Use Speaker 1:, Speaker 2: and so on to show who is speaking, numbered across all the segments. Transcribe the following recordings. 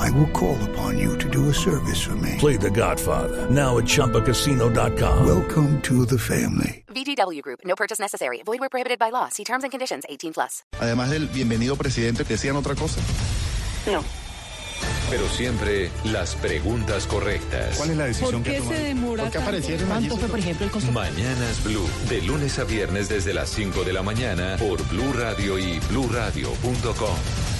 Speaker 1: I will call upon you to do a service for me.
Speaker 2: Play The Godfather now at ChumbaCasino.com.
Speaker 1: Welcome to the family.
Speaker 3: VGW Group. No purchase necessary. Void where prohibited by law. See terms and conditions. 18 plus.
Speaker 4: Además del bienvenido presidente, ¿decían otra cosa?
Speaker 5: No.
Speaker 6: Pero siempre las preguntas correctas.
Speaker 4: ¿Cuál es la decisión
Speaker 7: ¿Por qué
Speaker 4: que
Speaker 7: se demora
Speaker 4: ¿Por qué
Speaker 7: tanto?
Speaker 4: aparecieron
Speaker 7: ¿Cuánto
Speaker 4: allí?
Speaker 7: fue, por ejemplo, el costo?
Speaker 6: Mañanas Blue. De lunes a viernes desde las 5 de la mañana por Blue Radio y BlueRadio.com.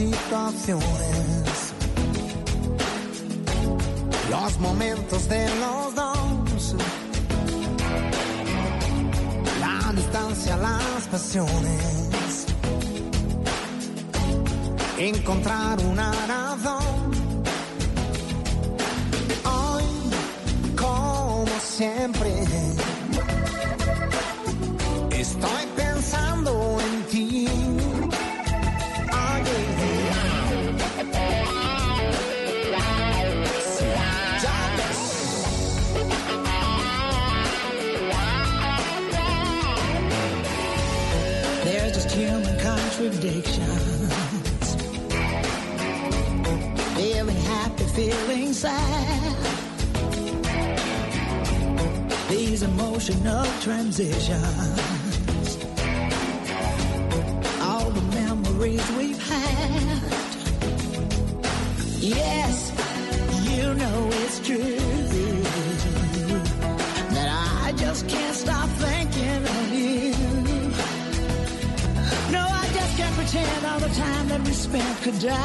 Speaker 8: Situaciones. Los momentos de los dos. La distancia, las pasiones. Encontrar una
Speaker 7: These emotional transitions. All the memories we've had. Yes, you know it's true. That I just can't stop thinking of you. No, I just can't pretend all the time that we spent could die.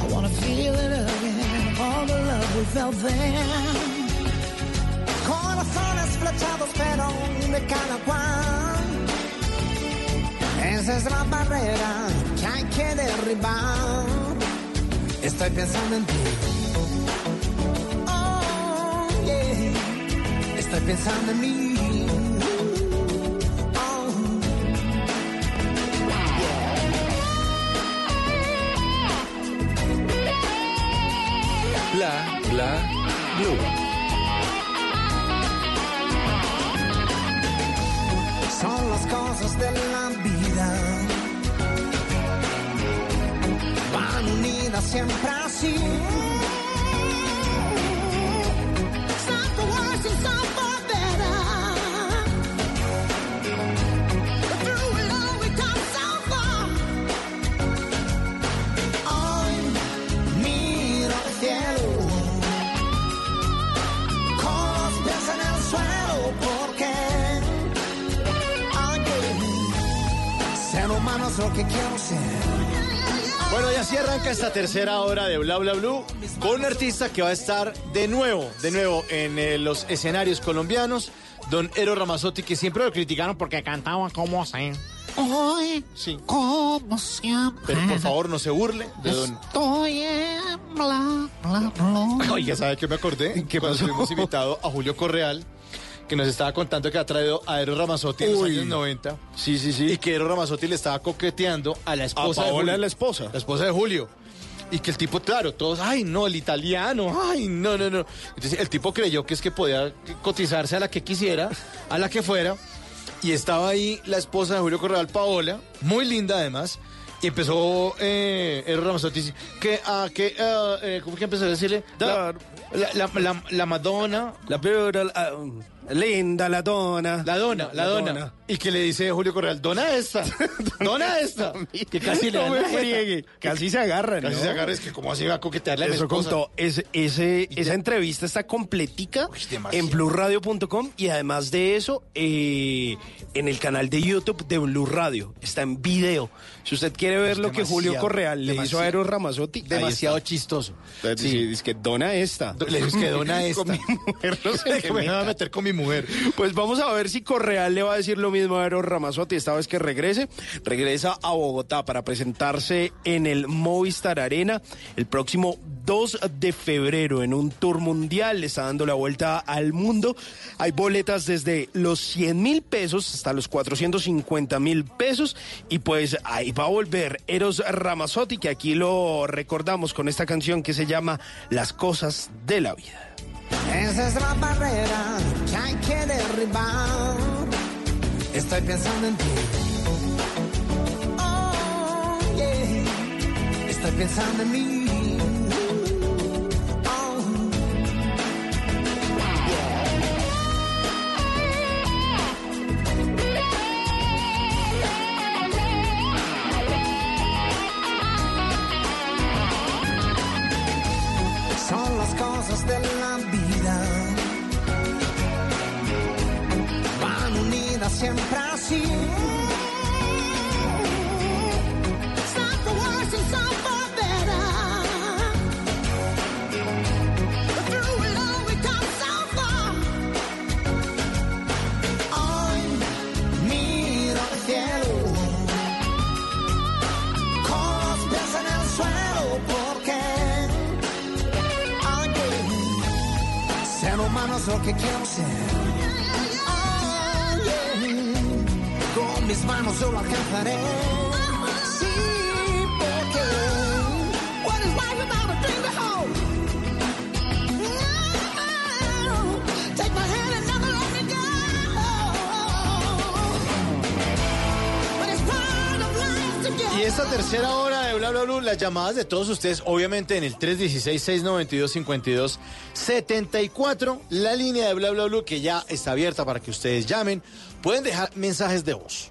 Speaker 7: I wanna feel it again, all the love we felt then.
Speaker 8: La barrera que hay que derribar. Estoy pensando en ti. Oh, yeah. Estoy pensando en mí. Oh.
Speaker 6: Bla, bla,
Speaker 8: Siempre así. Some for worse and some for better. But through it all come so far. Hoy miro al cielo. Con los pies en el suelo porque ser humano es lo que quiero ser.
Speaker 9: Bueno, y así arranca esta tercera hora de Bla Bla Blue con un artista que va a estar de nuevo, de nuevo en eh, los escenarios colombianos, don Ero Ramazzotti, que siempre lo criticaron porque cantaba como así.
Speaker 8: Hoy,
Speaker 9: Sí.
Speaker 8: como siempre,
Speaker 9: Pero por favor no se burle de don...
Speaker 8: estoy
Speaker 9: Oiga, ¿sabe qué me acordé? Que cuando tuvimos invitado a Julio Correal, que nos estaba contando que ha traído a Eros Ramazzotti en los años 90.
Speaker 10: Sí, sí, sí.
Speaker 9: Y que Eros Ramazzotti le estaba coqueteando a la esposa
Speaker 10: A
Speaker 9: de
Speaker 10: Paola,
Speaker 9: Julio.
Speaker 10: la esposa.
Speaker 9: La esposa de Julio. Y que el tipo, claro, todos, ay, no, el italiano, ay, no, no, no. Entonces el tipo creyó que es que podía cotizarse a la que quisiera, a la que fuera. Y estaba ahí la esposa de Julio Correal, Paola, muy linda además. Y empezó eh, Eros Ramazzotti, que, ah, que, ah, eh, ¿cómo que empezó a decirle? La, la, la, la- la Madonna,
Speaker 10: La peor, ah, linda la dona.
Speaker 9: la dona, la,
Speaker 10: La
Speaker 9: dona.
Speaker 10: dona.
Speaker 9: Y que le dice Julio Correal, dona esta, dona esta. que casi le
Speaker 10: no me friegue. Casi se agarran,
Speaker 9: Casi
Speaker 10: ¿no?
Speaker 9: se agarra, es que como así va a coquetearle a la
Speaker 10: Eso
Speaker 9: esposa.
Speaker 10: contó. Es, ese, esa entrevista está completica
Speaker 9: Uy,
Speaker 10: en blueradio.com y además de eso, eh, en el canal de YouTube de Blue Radio. Está en video. Si usted quiere ver
Speaker 9: Es
Speaker 10: lo que Julio Correal le hizo a Eros Ramazzotti, ahí
Speaker 9: Demasiado chistoso.
Speaker 10: Sí, dice que dona esta.
Speaker 9: Le dices que dona esta.
Speaker 10: Con mi mujer no
Speaker 9: que
Speaker 10: me
Speaker 9: va a meter con mi mujer.
Speaker 10: Pues vamos a ver si Correal le va a decir lo mismo a Eros Ramazzotti esta vez que regrese. Regresa a Bogotá para presentarse en el Movistar Arena el próximo 2 de febrero en un tour mundial. Le está dando la vuelta al mundo. Hay boletas desde los 100 mil pesos hasta los 450 mil pesos. Y pues ahí va a volver Eros Ramazzotti, que aquí lo recordamos con esta canción que se llama Las cosas de la vida.
Speaker 8: Esa es la barrera que hay que derribar. Estoy pensando en ti. Oh, yeah. Estoy pensando en mí. Oh. Cosas de siempre así. Some for worse and some for better. Through it all we come so far. Hoy miro al. Con los pies en el suelo porque ser humano es lo que quiero ser. Mis manos yo lo alcanzaré.
Speaker 9: Y esta tercera hora de Bla Bla Blue, las llamadas de todos ustedes, obviamente en el 316-692-5274, la línea de Bla Bla Blue que ya está abierta para que ustedes llamen, pueden dejar mensajes de voz.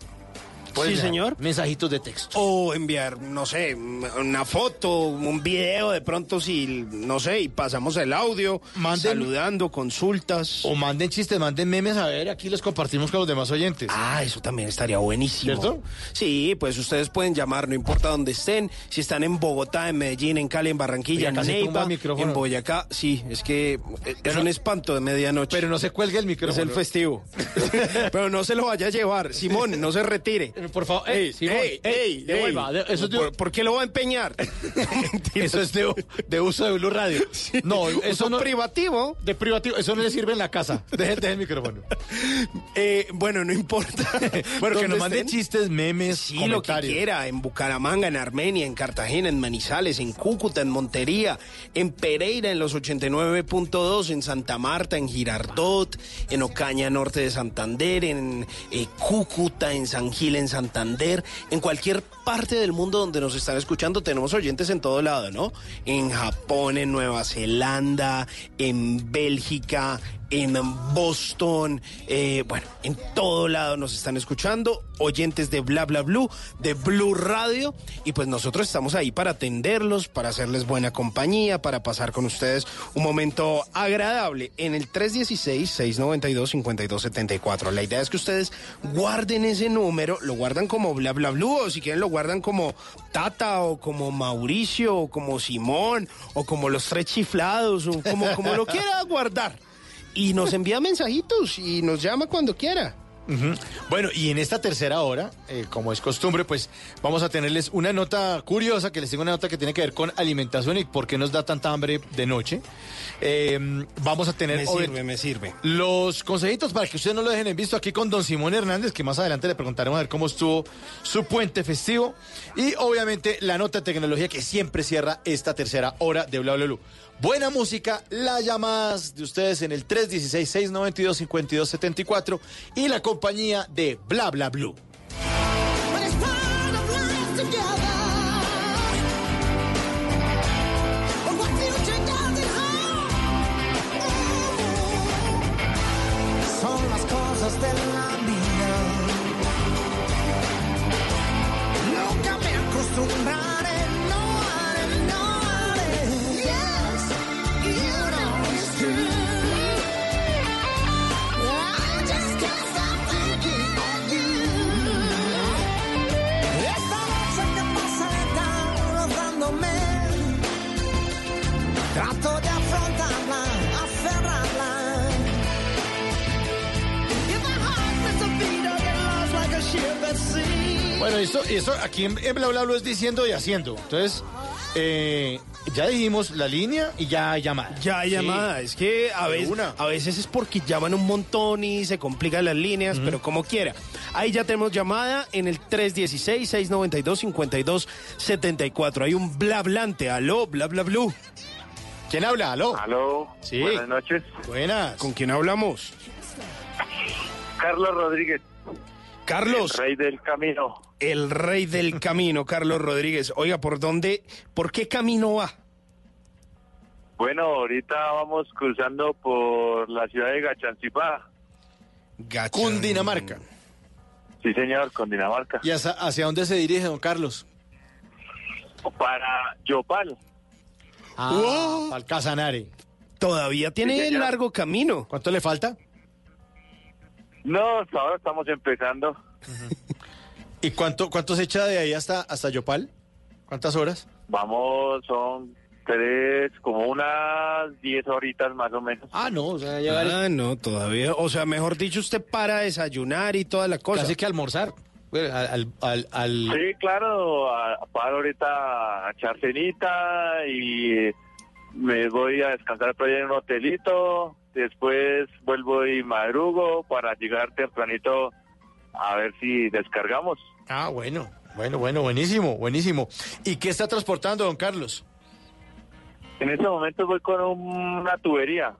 Speaker 10: Sí, señor.
Speaker 9: Mensajitos de texto.
Speaker 10: O enviar, no sé, una foto, un video, de pronto si, no sé, y pasamos el audio,
Speaker 9: Manden-
Speaker 10: saludando, consultas.
Speaker 9: O manden chistes, manden memes, a ver, aquí los compartimos con los demás oyentes.
Speaker 10: Ah, eso también estaría buenísimo.
Speaker 9: ¿Cierto?
Speaker 10: Sí, pues ustedes pueden llamar, no importa dónde estén, si están en Bogotá, en Medellín, en Cali, en Barranquilla, en Neiva, en Boyacá. Sí, es que eh, es un espanto de medianoche.
Speaker 9: Pero no se cuelgue el
Speaker 10: es
Speaker 9: micrófono.
Speaker 10: el festivo. Pero no se lo vaya a llevar. Simón, no se retire.
Speaker 9: Por favor, ey, Simón, ey, devuelva, de- eso es de-
Speaker 10: ¿Por, por qué lo va a empeñar?
Speaker 9: Eso es de, de uso de Blue Radio. No, eso no.
Speaker 10: privativo.
Speaker 9: De privativo, eso no le sirve en la casa. Deje, deje el micrófono.
Speaker 10: Eh, bueno, no importa.
Speaker 9: Bueno, que
Speaker 10: ¿Dónde
Speaker 9: nos mande chistes, memes,
Speaker 10: Sí, lo que quiera, en Bucaramanga, en Armenia, en Cartagena, en Manizales, en Cúcuta, en Montería, en Pereira, en los 89.2, en Santa Marta, en Girardot, en Ocaña, norte de Santander, en eh, Cúcuta, en San Gil, en Santander, en cualquier parte del mundo donde nos están escuchando, tenemos oyentes en todo lado, ¿no? En Japón, en Nueva Zelanda, en Bélgica, en Boston, eh, bueno, en todo lado nos están escuchando, oyentes de Bla Bla Blue, de Blue Radio, y pues nosotros estamos ahí para atenderlos, para hacerles buena compañía, para pasar con ustedes un momento agradable en el 316-692-5274. La idea es que ustedes guarden ese número, lo guardan como Bla Bla Blue, o si quieren lo guardan como Tata, o como Mauricio, o como Simón, o como los tres chiflados, o como, como lo quiera guardar y nos envía mensajitos y nos llama cuando quiera.
Speaker 9: Bueno, y en esta tercera hora, eh, como es costumbre, pues vamos a tenerles una nota curiosa, que les tengo una nota que tiene que ver con alimentación y por qué nos da tanta hambre de noche. Eh, vamos a tener
Speaker 10: Me sirve, me sirve.
Speaker 9: los consejitos para que ustedes no lo dejen en visto aquí con don Simón Hernández, que más adelante le preguntaremos a ver cómo estuvo su puente festivo. Y obviamente la nota de tecnología que siempre cierra esta tercera hora de Bla Bla Blue. Buena música, las llamadas de ustedes en el 316-692-5274 y la compañía de Bla Bla Blue. Bueno, esto, esto aquí en, en Bla Bla es diciendo y haciendo. Entonces, eh, ya dijimos la línea y ya hay llamada.
Speaker 10: Ya hay
Speaker 9: Sí.
Speaker 10: llamada, es que a veces,
Speaker 9: una.
Speaker 10: a veces es porque llaman un montón y se complican las líneas, pero como quiera. Ahí ya tenemos llamada en el 316-692-5274. Hay un blablante, aló, bla bla blue.
Speaker 9: ¿Quién habla? ¿Aló?
Speaker 11: Aló.
Speaker 9: Sí.
Speaker 11: Buenas noches.
Speaker 9: Buenas.
Speaker 10: ¿Con quién hablamos?
Speaker 11: Carlos Rodríguez,
Speaker 10: Carlos,
Speaker 11: rey del camino.
Speaker 10: el rey del camino, Carlos Rodríguez. Oiga, ¿por dónde, por qué camino va?
Speaker 11: Bueno, ahorita vamos cruzando por la ciudad de Gachancipá.
Speaker 10: Gachan.
Speaker 9: Cundinamarca.
Speaker 11: Sí, señor, con Dinamarca.
Speaker 9: ¿Y hacia, hacia dónde se dirige, don Carlos?
Speaker 11: Para Yopal.
Speaker 9: Ah, al Casanare.
Speaker 10: Todavía tiene
Speaker 11: Sí,
Speaker 10: largo camino.
Speaker 9: ¿Cuánto le falta?
Speaker 11: No, hasta ahora estamos empezando.
Speaker 9: ¿Y cuánto, cuánto se echa de ahí hasta, hasta Yopal? ¿Cuántas horas?
Speaker 11: Vamos, son tres, como unas diez horitas más o menos.
Speaker 9: Ah, no, o sea, llegar
Speaker 10: Ah, no, todavía. O sea, mejor dicho, usted para desayunar y toda la cosa.
Speaker 9: casi que almorzar. Bueno, Al, al, al- al-
Speaker 11: Sí, claro, a- paro ahorita a echar cenita y me voy a descansar por ahí en un hotelito. Después vuelvo y madrugo para llegar tempranito a ver si descargamos.
Speaker 9: Ah, bueno, bueno, bueno, buenísimo, buenísimo. ¿Y qué está transportando, don Carlos?
Speaker 11: En este momento voy con una tubería.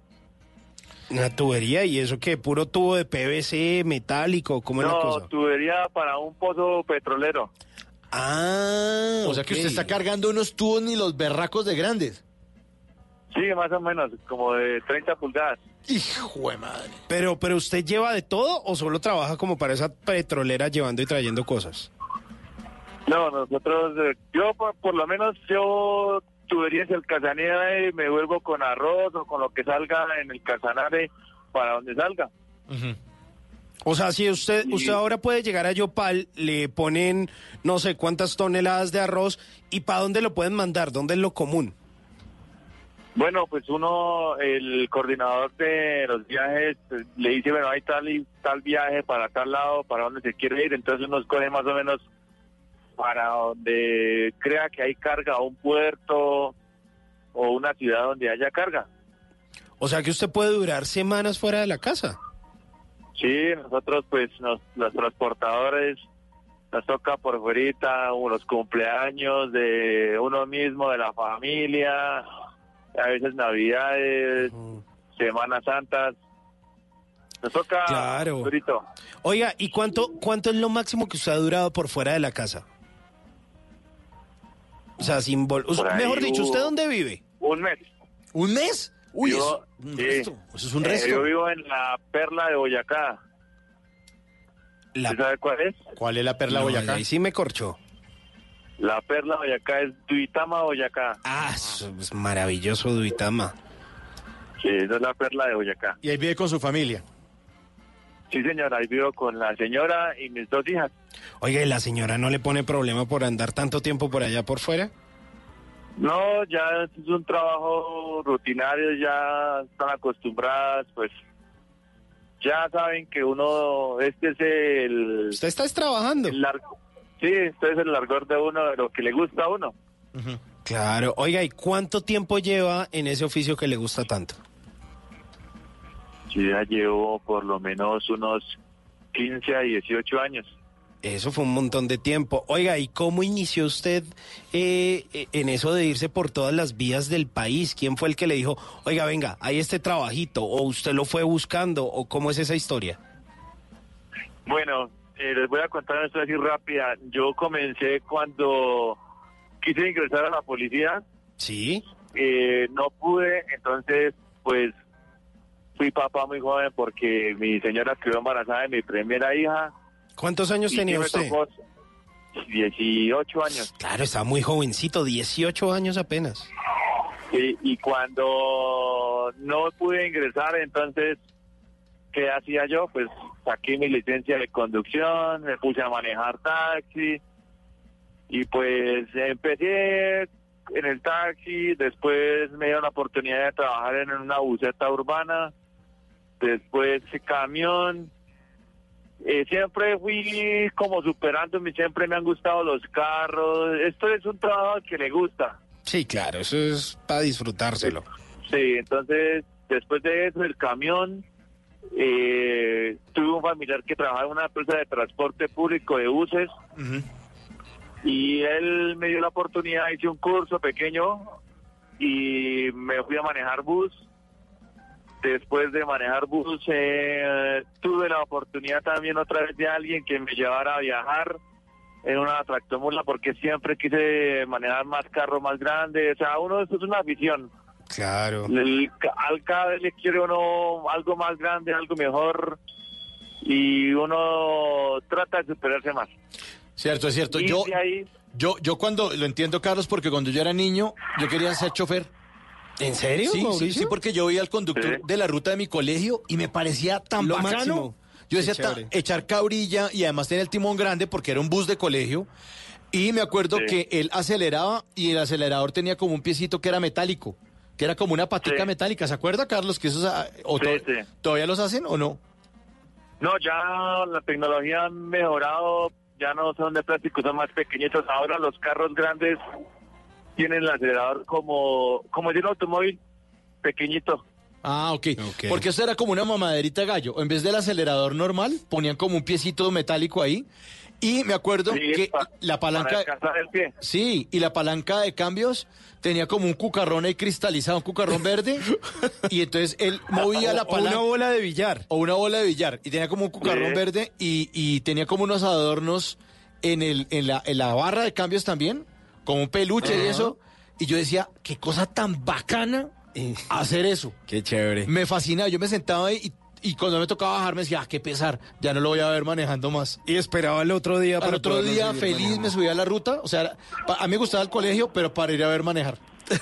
Speaker 10: Una tubería y eso que puro tubo de PVC metálico, ¿cómo es la
Speaker 11: No,
Speaker 10: cosa?
Speaker 11: tubería para un pozo petrolero.
Speaker 10: Ah,
Speaker 9: O sea que usted está cargando unos tubos ni los berracos de grandes.
Speaker 11: Sí, más o menos, como de 30 pulgadas.
Speaker 9: Hijo de madre.
Speaker 10: Pero, pero usted lleva de todo o solo trabaja como para esa petrolera llevando y trayendo cosas.
Speaker 11: No, nosotros, eh, yo por, por lo menos, yo tuberías el casanare y me vuelvo con arroz o con lo que salga en el casanare para donde salga.
Speaker 10: O sea, si usted,
Speaker 11: Sí.
Speaker 10: usted ahora puede llegar a Yopal, le ponen no sé cuántas toneladas de arroz y para dónde lo pueden mandar, dónde es lo común.
Speaker 11: Bueno, pues uno, el coordinador de los viajes, pues, le dice, bueno, hay tal y tal viaje para tal lado, para donde se quiere ir, entonces uno escoge más o menos para donde crea que hay carga, un puerto o una ciudad donde haya carga.
Speaker 10: O sea que usted puede durar semanas fuera de la casa.
Speaker 11: Sí, nosotros pues nos, los transportadores nos toca por fuera los cumpleaños de uno mismo, de la familia, a veces navidades, Semanas Santas. Nos toca
Speaker 10: Claro.
Speaker 11: durito.
Speaker 10: Oiga, ¿y cuánto, cuánto es lo máximo que usted ha durado por fuera de la casa? O sea, sin
Speaker 11: ahí
Speaker 10: Mejor dicho, ¿usted dónde vive?
Speaker 11: Un mes.
Speaker 9: ¿Un mes? Uy,
Speaker 11: Yo-
Speaker 9: eso, un
Speaker 11: sí.
Speaker 9: resto. Eso es un
Speaker 11: Eh,
Speaker 9: resto.
Speaker 11: yo vivo en la Perla de Boyacá.
Speaker 10: La-
Speaker 11: ¿Usted sabe cuál es?
Speaker 9: ¿Cuál es la perla
Speaker 10: No,
Speaker 9: Boyacá?
Speaker 10: Ahí sí me corchó.
Speaker 11: La Perla de Boyacá es Duitama, Boyacá.
Speaker 10: Ah, eso es maravilloso, Duitama.
Speaker 11: Sí, esa es la Perla de Boyacá.
Speaker 9: Y ahí vive con su familia.
Speaker 11: Sí, señora, ahí vivo con la señora y mis dos hijas.
Speaker 10: Oiga, ¿y la señora no le pone problema por andar tanto tiempo por allá por fuera?
Speaker 11: No, ya es un trabajo rutinario, ya están acostumbradas, pues ya saben que uno, este es el...
Speaker 10: Usted está trabajando.
Speaker 11: El largo, sí, este es el largor de uno, de lo que le gusta a uno.
Speaker 10: Claro. Oiga, ¿y cuánto tiempo lleva en ese oficio que le gusta tanto?
Speaker 11: Yo ya llevo por lo menos unos 15 a 18 años.
Speaker 10: Eso fue un montón de tiempo. Oiga, ¿y cómo inició usted eh, eh, en eso de irse por todas las vías del país? ¿Quién fue el que le dijo, oiga, venga, hay este trabajito? ¿O usted lo fue buscando? ¿O cómo es esa historia?
Speaker 11: Bueno, eh, les voy a contar una historia así rápida. Yo comencé cuando quise ingresar a la policía.
Speaker 10: Sí.
Speaker 11: Eh, no pude, entonces, pues, fui papá muy joven porque mi señora quedó embarazada de mi primera hija.
Speaker 10: ¿Cuántos años
Speaker 11: y
Speaker 10: tenía
Speaker 11: sí
Speaker 10: usted?
Speaker 11: tocó 18 años.
Speaker 10: Claro, estaba muy jovencito, 18 años apenas.
Speaker 11: Y, y cuando no pude ingresar, entonces, ¿qué hacía yo? Pues saqué mi licencia de conducción, me puse a manejar taxi y pues empecé en el taxi, después me dieron la oportunidad de trabajar en una buseta urbana, después camión. Eh, siempre fui como superándome, siempre me han gustado los carros. Esto es un trabajo que le gusta.
Speaker 10: Sí, claro, eso es para disfrutárselo.
Speaker 11: Sí, entonces después de eso, el camión, eh, tuve un familiar que trabajaba en una empresa de transporte público de buses y él me dio la oportunidad, hice un curso pequeño y me fui a manejar bus. Después de manejar bus, eh, tuve la oportunidad también otra vez de alguien que me llevara a viajar en una tractomula porque siempre quise manejar más carro más grande. O sea, uno esto es una afición.
Speaker 10: Claro.
Speaker 11: El- al cada vez le quiere uno algo más grande, algo mejor y uno trata de superarse más.
Speaker 9: Cierto, es cierto.
Speaker 11: Y
Speaker 9: Yo,
Speaker 11: de ahí,
Speaker 9: yo, yo cuando, lo entiendo, Carlos, porque cuando yo era niño, yo quería ser chofer.
Speaker 10: ¿En serio,
Speaker 9: Sí, sí,
Speaker 10: Mauricio?
Speaker 9: sí, porque yo veía al conductor
Speaker 11: Sí.
Speaker 9: de la ruta de mi colegio y me parecía tan
Speaker 10: Lo
Speaker 9: bacano.
Speaker 10: máximo.
Speaker 9: Yo decía, echar cabrilla y además tenía el timón grande porque era un bus de colegio. Y me acuerdo
Speaker 11: Sí.
Speaker 9: que él aceleraba y el acelerador tenía como un piecito que era metálico, que era como una patica
Speaker 11: Sí.
Speaker 9: metálica. ¿Se acuerda, Carlos, que esos ah, o
Speaker 11: Sí,
Speaker 9: to-
Speaker 11: sí.
Speaker 9: todavía los hacen o no?
Speaker 11: no, ya la tecnología ha mejorado, ya no son de plástico, son más pequeñitos. Ahora los carros grandes tienen el acelerador como, como de un automóvil pequeñito.
Speaker 9: Ah, ok.
Speaker 10: Ok.
Speaker 9: Porque eso era como una mamaderita de gallo. En vez del acelerador normal, ponían como un piecito metálico ahí. Y me acuerdo
Speaker 11: Sí,
Speaker 9: que la
Speaker 11: Para
Speaker 9: palanca...
Speaker 11: descansar el pie.
Speaker 9: Sí, y la palanca de cambios tenía como un cucarrón ahí cristalizado, un cucarrón verde. y entonces él movía la
Speaker 10: O- o una
Speaker 9: palanca.
Speaker 10: bola de billar.
Speaker 9: O una bola de billar. Y tenía como un cucarrón
Speaker 11: Sí.
Speaker 9: verde y, y tenía como unos adornos en, el, en, la, en la barra de cambios también, como un peluche y eso. Y yo decía, qué cosa tan bacana hacer eso.
Speaker 10: Qué chévere.
Speaker 9: Me fascinaba, yo me sentaba ahí y, y cuando me tocaba bajar me decía, ah, qué pesar, ya no lo voy a ver manejando más.
Speaker 10: Y esperaba el otro día
Speaker 9: Al otro día feliz
Speaker 10: manejando.
Speaker 9: me subía a la ruta, o sea, pa- a mí me gustaba el colegio, pero para ir a ver manejar.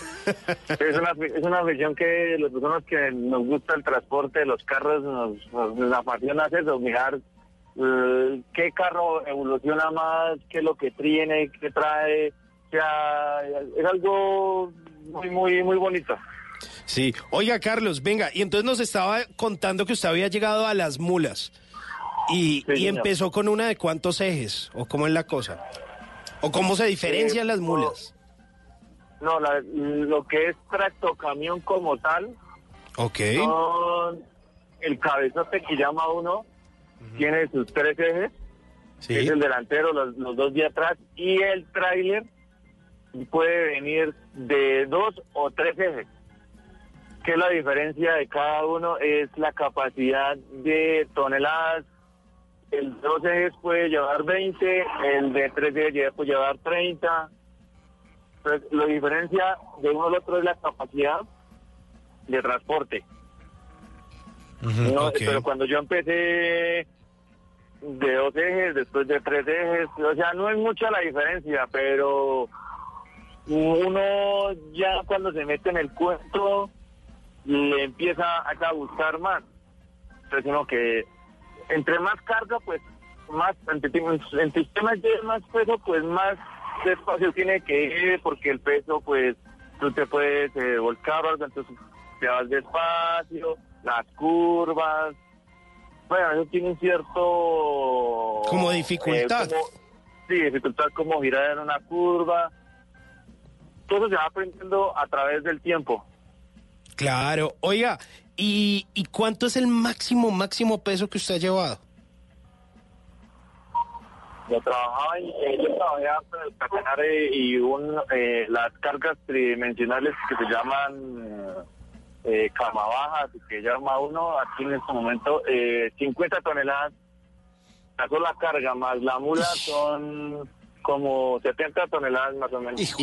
Speaker 11: Es una, es una afición que las personas que nos gusta el transporte de los carros nos, nos, nos apasiona eso, mirar eh, qué carro evoluciona más, qué es lo que tiene, qué trae. O sea, es algo muy, muy, muy bonito.
Speaker 10: Sí. Oiga, Carlos, venga, y entonces nos estaba contando que usted había llegado a las mulas. Y,
Speaker 11: Sí,
Speaker 10: y
Speaker 11: señor.
Speaker 10: empezó con una de cuántos ejes, o cómo es la cosa. O cómo se diferencian
Speaker 11: Eh,
Speaker 10: las mulas.
Speaker 11: No, la- lo que es tractocamión como tal,
Speaker 10: Ok.
Speaker 11: son el cabezote que llama uno, tiene sus tres ejes,
Speaker 10: Sí.
Speaker 11: es el delantero, los, los dos de atrás, y el tráiler puede venir de dos o tres ejes. ¿Qué es la diferencia de cada uno? Es la capacidad de toneladas. El de dos ejes puede llevar 20, el de tres ejes puede llevar 30. Entonces, la diferencia de uno al otro es la capacidad de transporte. No. Pero cuando yo empecé de dos ejes, después de tres ejes, o sea, no es mucha la diferencia, pero uno ya cuando se mete en el cuento le empieza a gustar más. Entonces uno que entre más carga, pues más, entre, entre más más peso, pues más despacio tiene que ir, porque el peso, pues tú te puedes eh, volcar algo, entonces te vas despacio, las curvas, Bueno, eso tiene un cierto...
Speaker 10: Como dificultad.
Speaker 11: eh, como- sí, dificultad como girar en una curva. Todo eso se va aprendiendo a través del tiempo.
Speaker 10: Claro. Oiga, ¿y, ¿y cuánto es el máximo, máximo peso que usted ha llevado?
Speaker 11: Yo trabajaba en, eh, yo trabajé con el catenare y un, eh, las cargas tridimensionales que se llaman eh, cama baja, que llama uno aquí en este momento, eh, 50 toneladas. La sola carga más la mula son como 70 toneladas más o menos.
Speaker 10: Hijo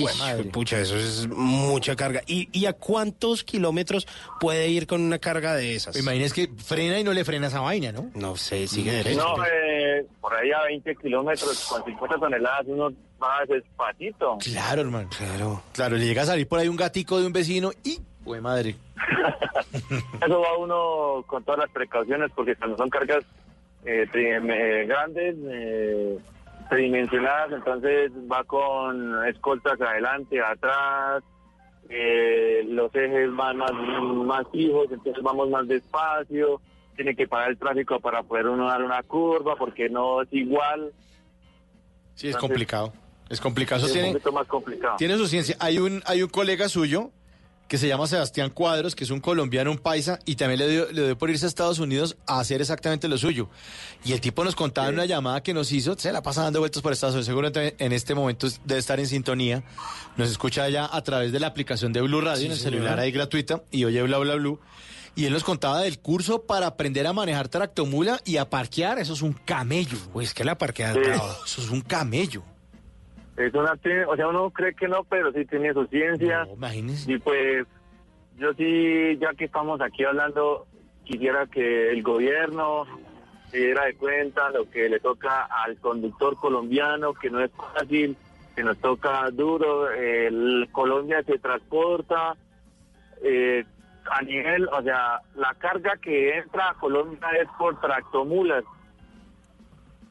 Speaker 10: Pucha, eso es mucha carga. ¿Y, ¿Y a cuántos kilómetros puede ir con una carga de esas?
Speaker 9: Imagínese que frena y no le frena esa vaina, ¿no?
Speaker 10: No sé, sigue derecho.
Speaker 11: No, eh, por ahí a 20 kilómetros con 50 toneladas uno va despacito.
Speaker 9: Claro, hermano.
Speaker 10: Claro.
Speaker 9: Claro, le llega a salir por ahí un gatico de un vecino y... ¡Güey, madre!
Speaker 11: Eso va uno con todas las precauciones porque cuando son cargas eh, eh, grandes, eh, tridimensionadas, entonces va con escoltas adelante, atrás, eh, los ejes van más, más fijos, entonces vamos más despacio, tiene que parar el tráfico para poder uno dar una curva porque no es igual.
Speaker 9: Sí, es
Speaker 11: Entonces,
Speaker 9: complicado. Es complicado. Eso
Speaker 11: es un
Speaker 9: tiene,
Speaker 11: poquito más complicado.
Speaker 9: tiene su ciencia. Hay un, hay un colega suyo que se llama Sebastián Cuadros, que es un colombiano, un paisa, y también le dio, le dio por irse a Estados Unidos a hacer exactamente lo suyo. Y el tipo nos contaba en una llamada que nos hizo, se la pasa dando vueltas por Estados Unidos, seguramente en este momento debe estar en sintonía, nos escucha ya a través de la aplicación de Blue Radio,
Speaker 10: Sí,
Speaker 9: en el celular ahí gratuita, y oye bla bla blue. Y él nos contaba del curso para aprender a manejar tractomula y a parquear, eso es un camello.
Speaker 10: Pues que la parqueada
Speaker 11: Sí.
Speaker 9: Eso es un camello.
Speaker 11: Es una, o sea, uno cree que no, pero sí tiene su ciencia.
Speaker 9: No, imagínese.
Speaker 11: Y pues, yo sí, ya que estamos aquí hablando, quisiera que el gobierno se diera de cuenta lo que le toca al conductor colombiano, que no es fácil, que nos toca duro. El Colombia se transporta eh, a nivel, o sea, la carga que entra a Colombia es por tractomulas.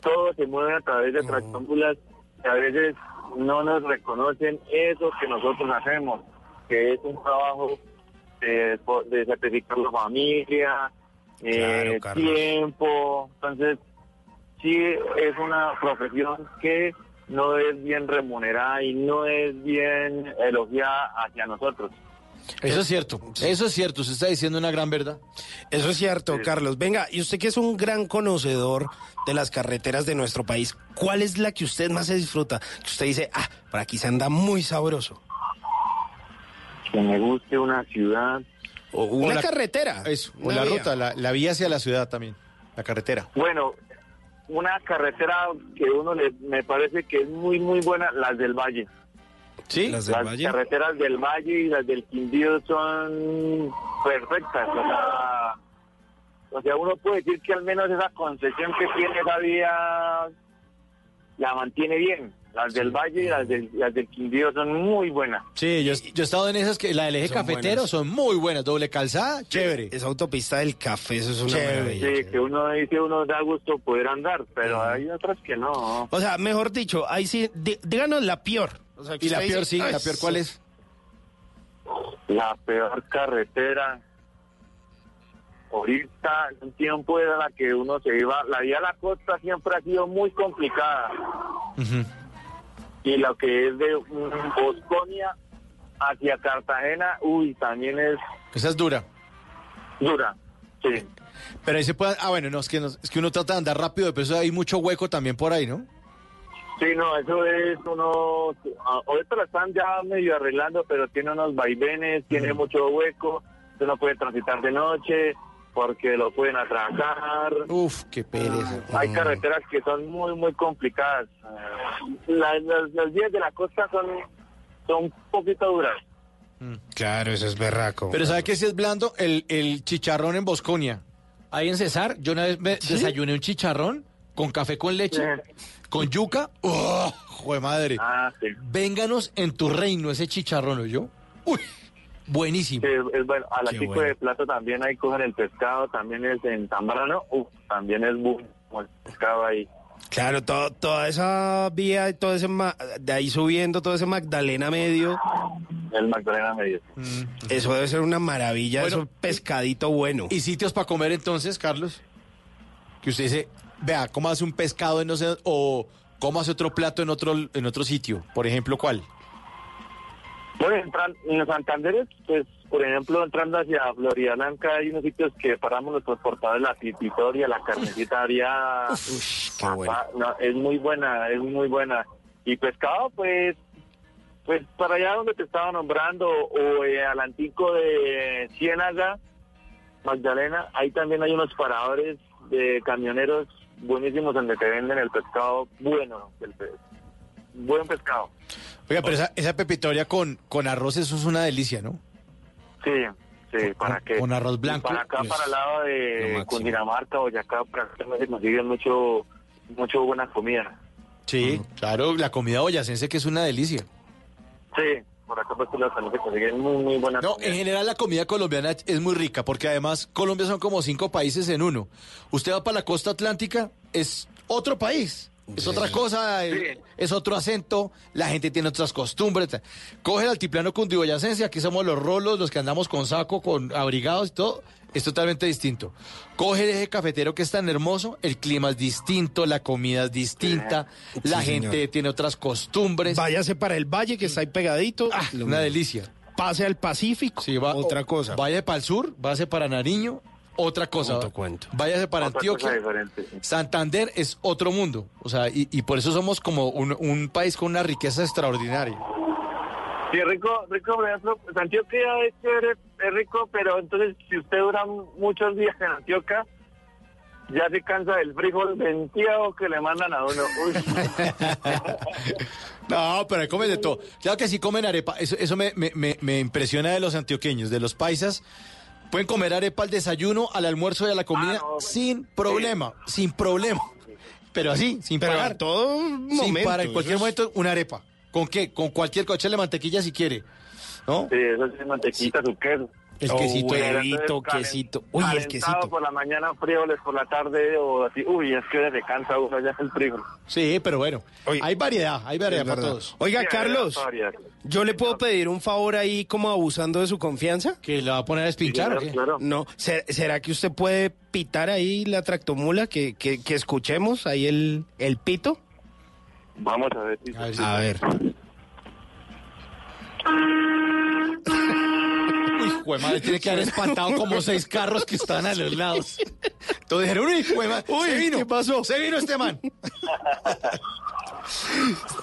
Speaker 11: Todo se mueve a través de tractomulas y a veces no nos reconocen eso que nosotros hacemos, que es un trabajo de, de certificar la familia, eh,
Speaker 10: Claro,
Speaker 11: tiempo. Entonces, sí es una profesión que no es bien remunerada y no es bien elogiada hacia nosotros.
Speaker 9: Eso es cierto, eso es cierto, usted está diciendo una gran verdad.
Speaker 10: Eso es cierto, Carlos. Venga, y usted que es un gran conocedor de las carreteras de nuestro país, ¿cuál es la que usted más se disfruta? Que usted dice, ah, por aquí se anda muy sabroso.
Speaker 11: Que me guste una ciudad.
Speaker 10: O una carretera.
Speaker 9: Eso, o
Speaker 10: una
Speaker 9: la
Speaker 10: vía.
Speaker 9: ruta, la, la vía hacia la ciudad también, la carretera.
Speaker 11: Bueno, una carretera que uno le, me parece que es muy, muy buena, las del Valle.
Speaker 9: ¿Sí?
Speaker 10: Las del
Speaker 11: Las
Speaker 10: Valle.
Speaker 11: carreteras del Valle y las del Quindío son perfectas. O sea, o sea, uno puede decir que al menos esa concesión que tiene esa vía la mantiene bien. Las del Valle y las del, las del Quindío son muy buenas.
Speaker 9: Sí, yo, yo he estado en esas que la del eje
Speaker 10: Son
Speaker 9: cafetero
Speaker 10: buenas.
Speaker 9: son muy buenas, doble calzada, chévere.
Speaker 10: Esa autopista del café, eso es una
Speaker 9: Chévere.
Speaker 10: maravilla.
Speaker 11: Sí, que uno dice, uno da gusto poder andar, pero hay otras que no.
Speaker 10: O sea, mejor dicho, ahí sí, dí- díganos la peor. O sea, que
Speaker 9: Y la peor,
Speaker 10: dice,
Speaker 9: sí,
Speaker 10: "Ay,
Speaker 9: la peor, ¿cuál es?
Speaker 11: La peor carretera. Ahorita, en un tiempo era la que uno se iba. La vía a la costa siempre ha sido muy complicada. Y lo que es de Bosconia hacia Cartagena, uy, también es
Speaker 9: Esa es dura.
Speaker 11: dura. Sí.
Speaker 9: Pero ahí se puede, ah bueno, no, es que, no- es que uno trata de andar rápido, pero eso hay mucho hueco también por ahí, ¿no?
Speaker 11: Sí, no, eso es uno. ah, Ahorita la están ya medio arreglando, pero tiene unos vaivenes, tiene mucho hueco. Usted no puede transitar de noche porque lo pueden atracar.
Speaker 9: Uf, qué pereza.
Speaker 11: Hay carreteras que son muy, muy complicadas. La- las, las vías de la costa son, son un poquito duras.
Speaker 10: Claro, eso es berraco.
Speaker 9: Pero ¿sabe qué si es blando? El, el chicharrón en Bosconia. Ahí en Cesar, yo una vez me desayuné un chicharrón con café con leche, con yuca. ¡Oh, jue madre!
Speaker 11: Ah, sí.
Speaker 9: Vénganos en tu reino ese chicharrón, yo. Uy, buenísimo.
Speaker 11: Sí, es, es bueno. A 5
Speaker 10: bueno.
Speaker 11: de plato también ahí cogen el pescado, también es en Zambrano. Uf, también es bueno el pescado ahí.
Speaker 10: Claro, todo, toda esa vía, y todo ese ma- de ahí subiendo, todo ese Magdalena medio,
Speaker 11: El Magdalena Medio.
Speaker 10: eso debe ser una maravilla,
Speaker 9: Bueno,
Speaker 10: eso pescadito bueno.
Speaker 9: ¿Y sitios para comer entonces, Carlos? Que usted dice, vea, ¿cómo hace un pescado en no sé, o cómo hace otro plato en otro, en otro sitio? Por ejemplo, ¿cuál?
Speaker 11: Bueno, en Santander, pues, por ejemplo, entrando hacia Florida Blanca, hay unos sitios que paramos los transportadores, la pipitoria, la carnecita haría...
Speaker 10: qué bueno.
Speaker 11: no, es muy buena, es muy buena. Y pescado, pues, pues para allá donde te estaba nombrando, o eh, al antico de Ciénaga, Magdalena, ahí también hay unos paradores de camioneros buenísimos donde te venden el pescado bueno, el pe- buen pescado.
Speaker 9: Oiga, pero esa, esa pepitoria con, con arroz, eso es una delicia, ¿no?
Speaker 11: Sí, sí, para que
Speaker 9: con arroz blanco,
Speaker 11: Para acá,
Speaker 9: es
Speaker 11: para el lado de. Cundinamarca, Boyacá, prácticamente se consiguen mucho, mucho buena comida.
Speaker 9: Sí, claro, la comida boyacense que es una delicia.
Speaker 11: Sí, por acá pues los también se consiguen muy, muy buena
Speaker 9: No,
Speaker 11: comida.
Speaker 9: en general la comida colombiana es muy rica, porque además Colombia son como cinco países en uno. Usted va para la costa atlántica, es otro país. Es otra cosa, es, es otro acento, la gente tiene otras costumbres. Coge el altiplano cundiboyacense, aquí somos los rolos, los que andamos con saco, con abrigados y todo, es totalmente distinto. Coge el eje cafetero que es tan hermoso, el clima es distinto, la comida es distinta, la gente
Speaker 10: señor.
Speaker 9: tiene otras costumbres.
Speaker 10: Váyase para el valle que está ahí pegadito.
Speaker 9: Ah, una
Speaker 10: mismo.
Speaker 9: delicia.
Speaker 10: Pase al Pacífico.
Speaker 9: Sí, va-
Speaker 10: otra cosa.
Speaker 9: Vaya para el sur, váyase para Nariño, otra cosa.
Speaker 10: Otro cuento.
Speaker 9: Váyase para
Speaker 11: Otra
Speaker 9: Antioquia.
Speaker 11: sí.
Speaker 9: Santander es otro mundo. O sea, y, y por eso somos como un, un país con una riqueza extraordinaria.
Speaker 11: Sí, rico, rico, por ejemplo, pues, Antioquia es chévere, es rico, pero entonces si usted dura muchos días en Antioquia, ya se cansa del frijol venteado que le mandan a uno. Uy.
Speaker 9: No, pero ahí comen de todo. Claro que sí comen arepa. Eso, eso me, me- me- impresiona de los antioqueños, de los paisas. Pueden comer arepa al desayuno, al almuerzo y a la comida
Speaker 11: Ah, no,
Speaker 9: sin problema, sin problema. Pero así, sin
Speaker 10: Pero
Speaker 9: pagar.
Speaker 10: a todo
Speaker 9: sin
Speaker 10: momento.
Speaker 9: pagar, en cualquier
Speaker 10: es-
Speaker 9: momento, una arepa. ¿Con qué? Con cualquier coche de mantequilla si quiere. ¿No?
Speaker 11: Sí, eso sí, mantequita, su queso.
Speaker 9: El
Speaker 10: Oh,
Speaker 9: quesito. de-
Speaker 10: Huevito, quesito. Uy, el quesito.
Speaker 11: por la mañana, frijoles por la tarde o así. Uy, es que se cansa uno ya el frijol.
Speaker 9: Sí, pero bueno.
Speaker 10: Oye,
Speaker 9: hay variedad, hay variedad
Speaker 10: Es
Speaker 9: para todos.
Speaker 10: Oiga,
Speaker 11: Sí,
Speaker 10: Carlos. ¿yo le puedo pedir un favor ahí como abusando de su confianza?
Speaker 9: ¿Que la va a poner a despinchar qué?
Speaker 11: Claro.
Speaker 10: No, ¿ser- ¿será que usted puede pitar ahí la tractomula? Que, que, que escuchemos ahí el, el pito.
Speaker 11: Vamos a ver si...
Speaker 9: A ver si-
Speaker 10: A ver.
Speaker 9: Uy, hijo de madre, tiene que haber espantado como seis carros que estaban a los lados. Entonces dijeron, uy, hijo de madre,
Speaker 10: Uy,
Speaker 9: se vino.
Speaker 10: ¿qué pasó?
Speaker 9: Se vino este man.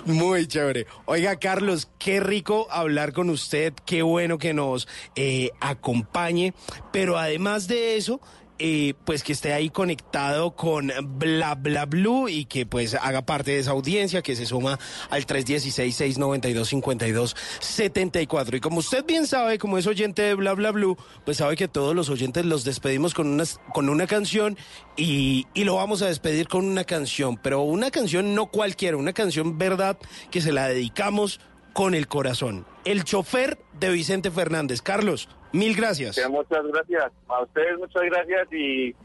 Speaker 10: Muy chévere. Oiga, Carlos, qué rico hablar con usted, qué bueno que nos eh, acompañe, pero además de eso, eh, pues que esté ahí conectado con Bla Bla Blue y que pues haga parte de esa audiencia que se suma al 316-692-5274. Y como usted bien sabe, como es oyente de Bla Bla Blue, pues sabe que todos los oyentes los despedimos con una, con una canción y, y lo vamos a despedir con una canción, pero una canción no cualquiera, una canción verdad que se la dedicamos con el corazón. El chofer de Vicente Fernández. Carlos, mil gracias.
Speaker 11: Sí, muchas gracias. A ustedes muchas gracias y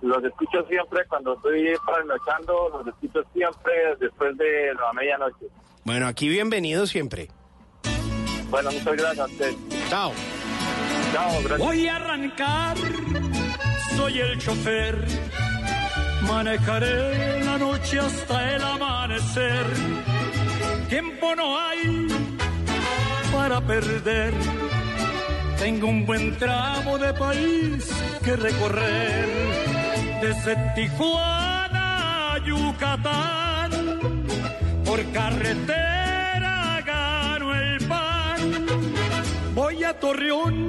Speaker 11: los escucho siempre cuando estoy trasnochando, los escucho siempre después de la medianoche.
Speaker 10: Bueno, aquí bienvenido siempre.
Speaker 11: Bueno, muchas gracias a ustedes.
Speaker 9: Chao.
Speaker 11: Chao, gracias.
Speaker 7: Voy a arrancar, soy el chofer. Manejaré la noche hasta el amanecer. Tiempo no hay para perder. Tengo un buen tramo de país que recorrer. Desde Tijuana a Yucatán, por carretera gano el pan. Voy a Torreón,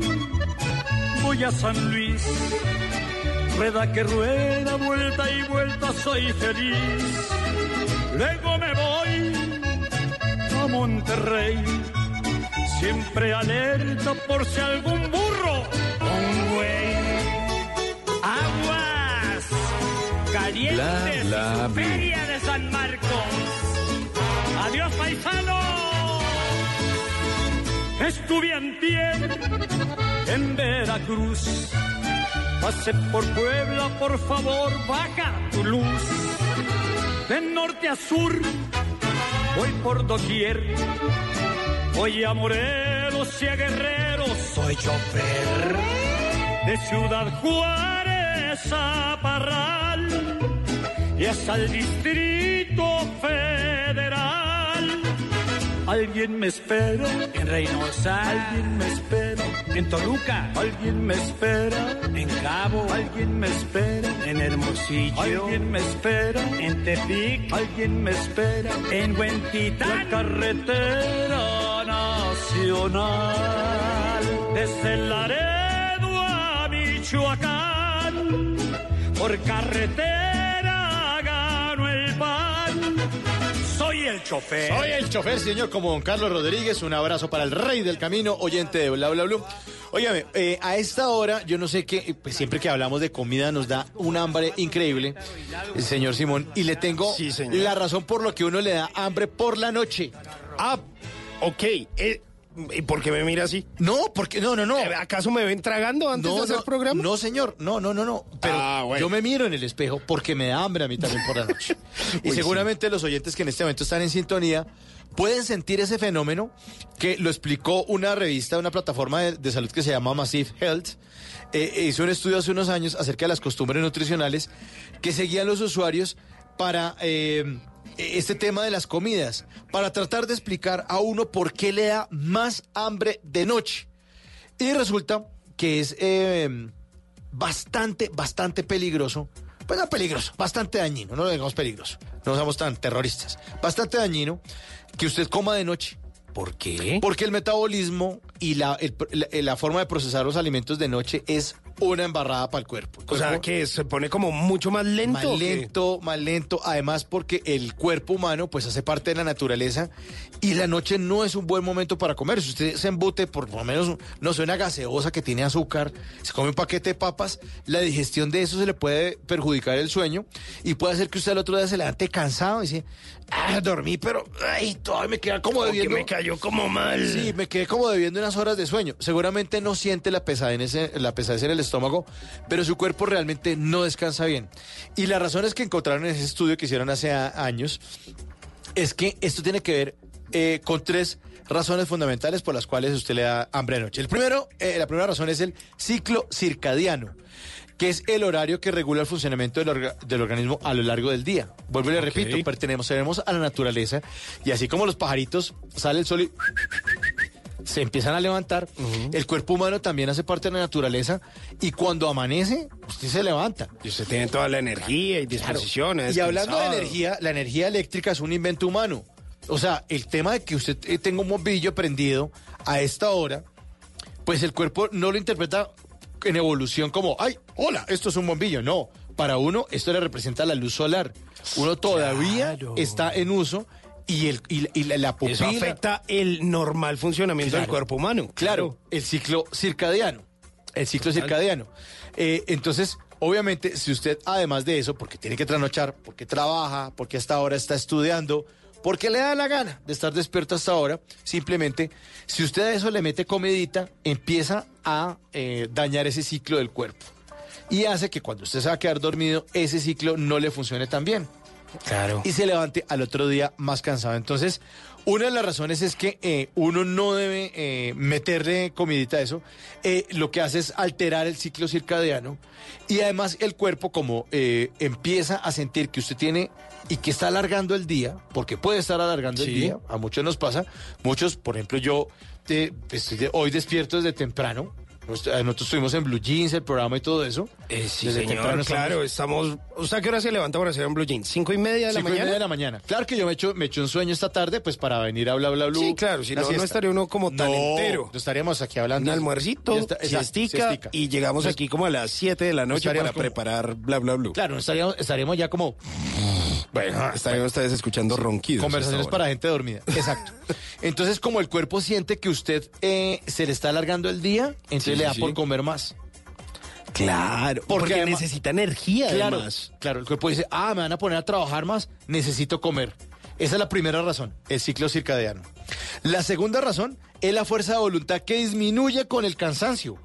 Speaker 7: voy a San Luis. Rueda que rueda, vuelta y vuelta, soy feliz. Luego me voy a Monterrey, siempre alerta por si algún burro o un güey. Aguas calientes
Speaker 6: bla,
Speaker 7: y su feria de San Marcos. Adiós, paisano. Estuve antier en Veracruz. Pasé por Puebla, por favor, baja tu luz. De norte a sur, voy por doquier. Voy a Morelos y a Guerrero, soy chofer. De Ciudad Juárez
Speaker 12: cabeza parral y hasta el distrito federal. Alguien me espera
Speaker 13: en Reynosa,
Speaker 12: alguien me espera
Speaker 13: en Toluca,
Speaker 12: alguien me espera
Speaker 13: en Cabo,
Speaker 12: alguien me espera
Speaker 13: en Hermosillo,
Speaker 12: alguien me espera
Speaker 13: en Tepic,
Speaker 12: alguien me espera
Speaker 13: en Huentitán,
Speaker 12: carretera nacional desde Laredo a Michoacán por carretera gano el pan soy el chofer.
Speaker 9: Soy el chofer, señor, como don Carlos Rodríguez. Un abrazo para el rey del camino, oyente de Bla Bla Blue. Óyame, eh, a esta hora, yo no sé qué, pues siempre que hablamos de comida nos da un hambre increíble, el señor Simón, y le tengo
Speaker 10: Sí,
Speaker 9: la razón por lo que uno le da hambre por la noche.
Speaker 10: Ah, ok. eh, ¿Y por qué me mira así?
Speaker 9: No, porque no, no, no.
Speaker 10: Eh, ¿Acaso me ven tragando antes de hacer
Speaker 9: no,
Speaker 10: programa?
Speaker 9: No, señor, no, no, no, no. Pero
Speaker 10: Ah, bueno.
Speaker 9: yo me miro en el espejo porque me da hambre a mí también por la noche. y
Speaker 10: Uy,
Speaker 9: seguramente los oyentes que en este momento están en sintonía pueden sentir ese fenómeno que lo explicó una revista, una plataforma de, de salud que se llama Massive Health. Eh, hizo un estudio hace unos años acerca de las costumbres nutricionales que seguían los usuarios para eh, este tema de las comidas, para tratar de explicar a uno por qué le da más hambre de noche. Y resulta que es eh, bastante, bastante peligroso. Pues no peligroso, bastante dañino, no lo digamos peligroso. No somos tan terroristas. Bastante dañino que usted coma de noche.
Speaker 10: ¿Por qué?
Speaker 9: Porque el metabolismo y la, el- la, la forma de procesar los alimentos de noche es una embarrada para el cuerpo. El
Speaker 10: O sea, que se pone como mucho más lento.
Speaker 9: más lento, más lento. Además, porque el cuerpo humano, pues, hace parte de la naturaleza y la noche no es un buen momento para comer. Si usted se embute, por lo menos, no sé, una gaseosa que tiene azúcar, se come un paquete de papas, la digestión de eso se le puede perjudicar el sueño y puede hacer que usted al otro día se levante cansado y dice, ah, dormí, pero, ay, todavía me queda como
Speaker 10: Como que
Speaker 9: debiendo.
Speaker 10: me cayó como mal.
Speaker 9: Sí, me quedé como debiendo unas horas de sueño. Seguramente no siente la pesadez, la pesadez en el estómago, pero su cuerpo realmente no descansa bien. Y la razón es que encontraron en ese estudio que hicieron hace años, es que esto tiene que ver eh, con tres razones fundamentales por las cuales usted le da hambre de noche. El primero, eh, la primera razón es el ciclo circadiano que es el horario que regula el funcionamiento del, orga- del organismo a lo largo del día. Vuelvo y le repito, pertenecemos a la naturaleza y así como los pajaritos, sale el sol y se empiezan a levantar, el cuerpo humano también hace parte de la naturaleza y cuando amanece, usted se levanta.
Speaker 10: Y usted tiene toda la energía y disposición.
Speaker 9: Y hablando de energía, la energía eléctrica es un invento humano. O sea, el tema de que usted eh, tenga un bombillo prendido a esta hora, pues el cuerpo no lo interpreta en evolución como, ay, hola, esto es un bombillo. No, para uno esto le representa la luz solar. Uno todavía está en uso y, el, y, la- y la, la pupila...
Speaker 10: Eso afecta el normal funcionamiento del cuerpo humano.
Speaker 9: Claro, el ciclo circadiano. El ciclo circadiano. Eh, entonces, obviamente, si usted, además de eso, porque tiene que trasnochar, porque trabaja, porque hasta ahora está estudiando, porque le da la gana de estar despierto hasta ahora, simplemente, si usted a eso le mete comidita, empieza a eh, dañar ese ciclo del cuerpo. Y hace que cuando usted se va a quedar dormido, ese ciclo no le funcione tan bien
Speaker 10: Claro.
Speaker 9: y se levante al otro día más cansado. Entonces, una de las razones es que eh, uno no debe eh, meterle comidita a eso. Eh, lo que hace es alterar el ciclo circadiano y además el cuerpo como empieza a sentir que usted tiene y que está alargando el día, porque puede estar alargando el día, a muchos nos pasa, muchos, por ejemplo, yo hoy despierto desde temprano. Nosotros nosotros estuvimos en Blue Jeans, el programa y todo eso.
Speaker 10: Eh, sí,
Speaker 9: Desde
Speaker 10: señor, claro, estamos... ¿O sea, qué hora se levanta para hacer un blue jean? ¿Cinco y media de la
Speaker 9: Cinco y
Speaker 10: mañana?
Speaker 9: media de la mañana. Claro que yo me echo, me echo un sueño esta tarde, pues para venir a bla bla bla.
Speaker 10: Sí, claro, si no, no estaría uno como tan
Speaker 9: no,
Speaker 10: entero.
Speaker 9: No estaríamos aquí hablando.
Speaker 10: Un almuercito,
Speaker 9: exacto,
Speaker 10: siestica,
Speaker 9: siestica.
Speaker 10: y llegamos
Speaker 9: Entonces,
Speaker 10: aquí como a las 7 de la noche para
Speaker 9: como-
Speaker 10: preparar bla bla bla.
Speaker 9: Claro, no estaríamos, estaríamos ya como
Speaker 10: Bueno, estarían ustedes escuchando ronquidos.
Speaker 9: conversaciones para gente dormida. Exacto. Entonces, como el cuerpo siente que usted eh, se le está alargando el día, entonces
Speaker 10: Sí,
Speaker 9: le da
Speaker 10: sí.
Speaker 9: por comer más.
Speaker 10: Claro,
Speaker 9: Porque
Speaker 10: porque,
Speaker 9: además-
Speaker 10: necesita energía
Speaker 9: Claro,
Speaker 10: además.
Speaker 9: claro, el cuerpo dice, ah, me van a poner a trabajar más, necesito comer. Esa es la primera razón, el ciclo circadiano. La segunda razón es la fuerza de voluntad que disminuye con el cansancio.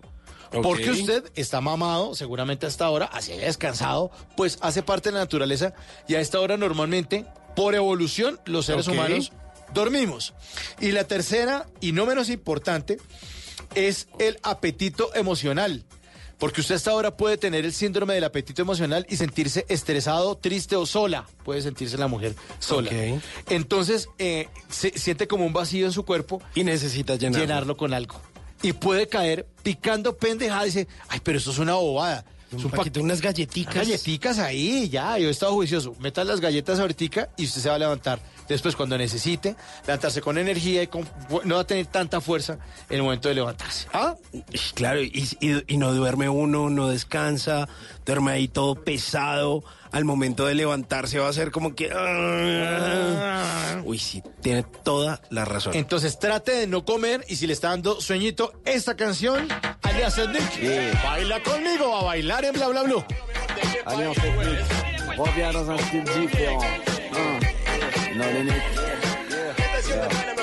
Speaker 9: Porque usted está mamado, seguramente hasta ahora, así haya descansado, pues hace parte de la naturaleza y a esta hora normalmente, por evolución, los seres humanos dormimos. Y la tercera, y no menos importante, es el apetito emocional. Porque usted hasta ahora puede tener el síndrome del apetito emocional y sentirse estresado, triste o sola. Puede sentirse la mujer sola. Entonces, eh, se siente como un vacío en su cuerpo.
Speaker 10: Y necesita llenarlo.
Speaker 9: llenarlo con algo. Y puede caer picando pendejada y dice, ay, pero eso es una bobada. Es un
Speaker 10: paquete, unas galletitas.
Speaker 9: Galletitas ahí, ya, yo he estado juicioso. Metan las galletas ahorita y usted se va a levantar. Después, cuando necesite, levantarse con energía y con- no va a tener tanta fuerza en el momento de levantarse.
Speaker 10: Ah, claro, y, y- y no duerme uno, no descansa, duerme ahí todo pesado. Al momento de levantarse va a ser como que... ah. Uy, sí, tiene toda la razón.
Speaker 9: Entonces trate de no comer y si le está dando sueñito, esta canción, alias Nick, baila conmigo a bailar en bla bla bla.
Speaker 14: Un style différent. Hein. Non, les mecs. Et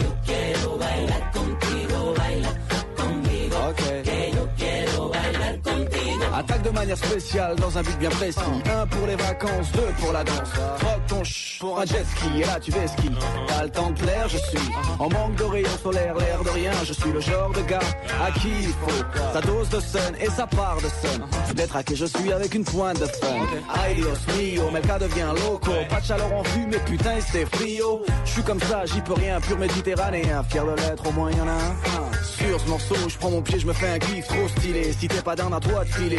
Speaker 14: Yo quiero bailar contigo. Attaque de manière spéciale dans un but bien précis. Un pour les vacances, deux pour la danse. Rock ton ch pour un jet ski et là tu fais ski. T'as le temps de plaire, je suis en manque de rayons solaires, l'air de rien. Je suis le genre de gars à qui il faut sa dose de sun et sa part de sun. D'être à qui je suis avec une pointe de fun. Ay Dios mio, cas devient loco. Pas de chaleur en vue, mais putain c'est frio. Je suis comme ça, j'y peux rien, pur méditerranéen. Fier de l'être, au moins y en a un. Sur ce morceau, je prends mon pied, je me fais un kiff trop stylé. Si t'es pas down à toi de filer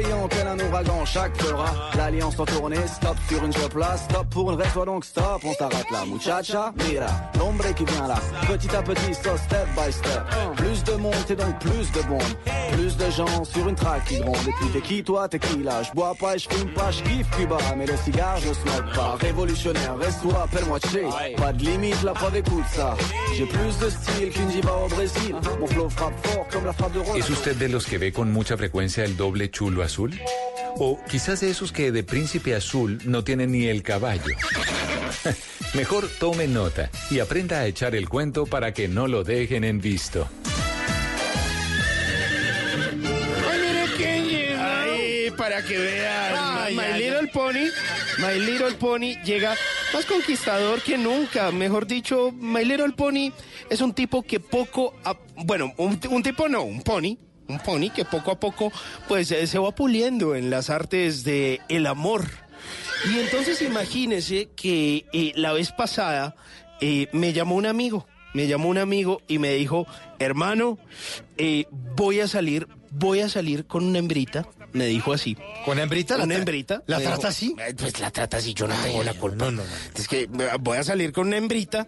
Speaker 14: balayant tel un ouragan chaque fera L'alliance en tournée, stop sur une là, stop pour une fois donc stop, on s'arrête là Muchacha, mira, l'ombre qui vient là. Petit à petit, so step by step. Plus de monde et donc plus de bombes. Plus de gens sur une track qui grondent Et puis t'es qui toi, t'es qui là? Je bois pas, je fume pas, je kiffe Cuba. Mais le cigare, je smoke pas. Révolutionnaire, reste-toi, appelle-moi Che. Pas de limite, la preuve écoute ça. J'ai plus de style qu'une diva au Brésil. Mon flow frappe fort comme la frappe de Ronaldo
Speaker 6: ¿Es usted de los que ve con mucha frecuencia el doble chulo azul? O quizás de esos que de príncipe azul no tienen ni el caballo. Mejor tome nota y aprenda a echar el cuento para que no lo dejen en visto.
Speaker 10: Ay, mire quién llega. Ay, para que vean.
Speaker 9: Ay,
Speaker 10: My
Speaker 9: ay,
Speaker 10: Little Pony, My Little Pony llega más conquistador que nunca. Mejor dicho, My Little Pony es un tipo que poco, a- bueno, un, un tipo no, un pony. Un pony que poco a poco pues eh, se va puliendo en las artes de el amor. Y entonces imagínese que eh, la vez pasada eh, me llamó un amigo, me llamó un amigo y me dijo, hermano, eh, voy a salir, voy a salir con una hembrita, me dijo así.
Speaker 9: ¿Con hembrita?
Speaker 10: Una
Speaker 9: ¿La tra-
Speaker 10: hembrita.
Speaker 9: ¿La trata
Speaker 10: dijo,
Speaker 9: así?
Speaker 10: "Eh, Pues la trata así, yo no tengo la culpa. Es que voy a salir con una hembrita.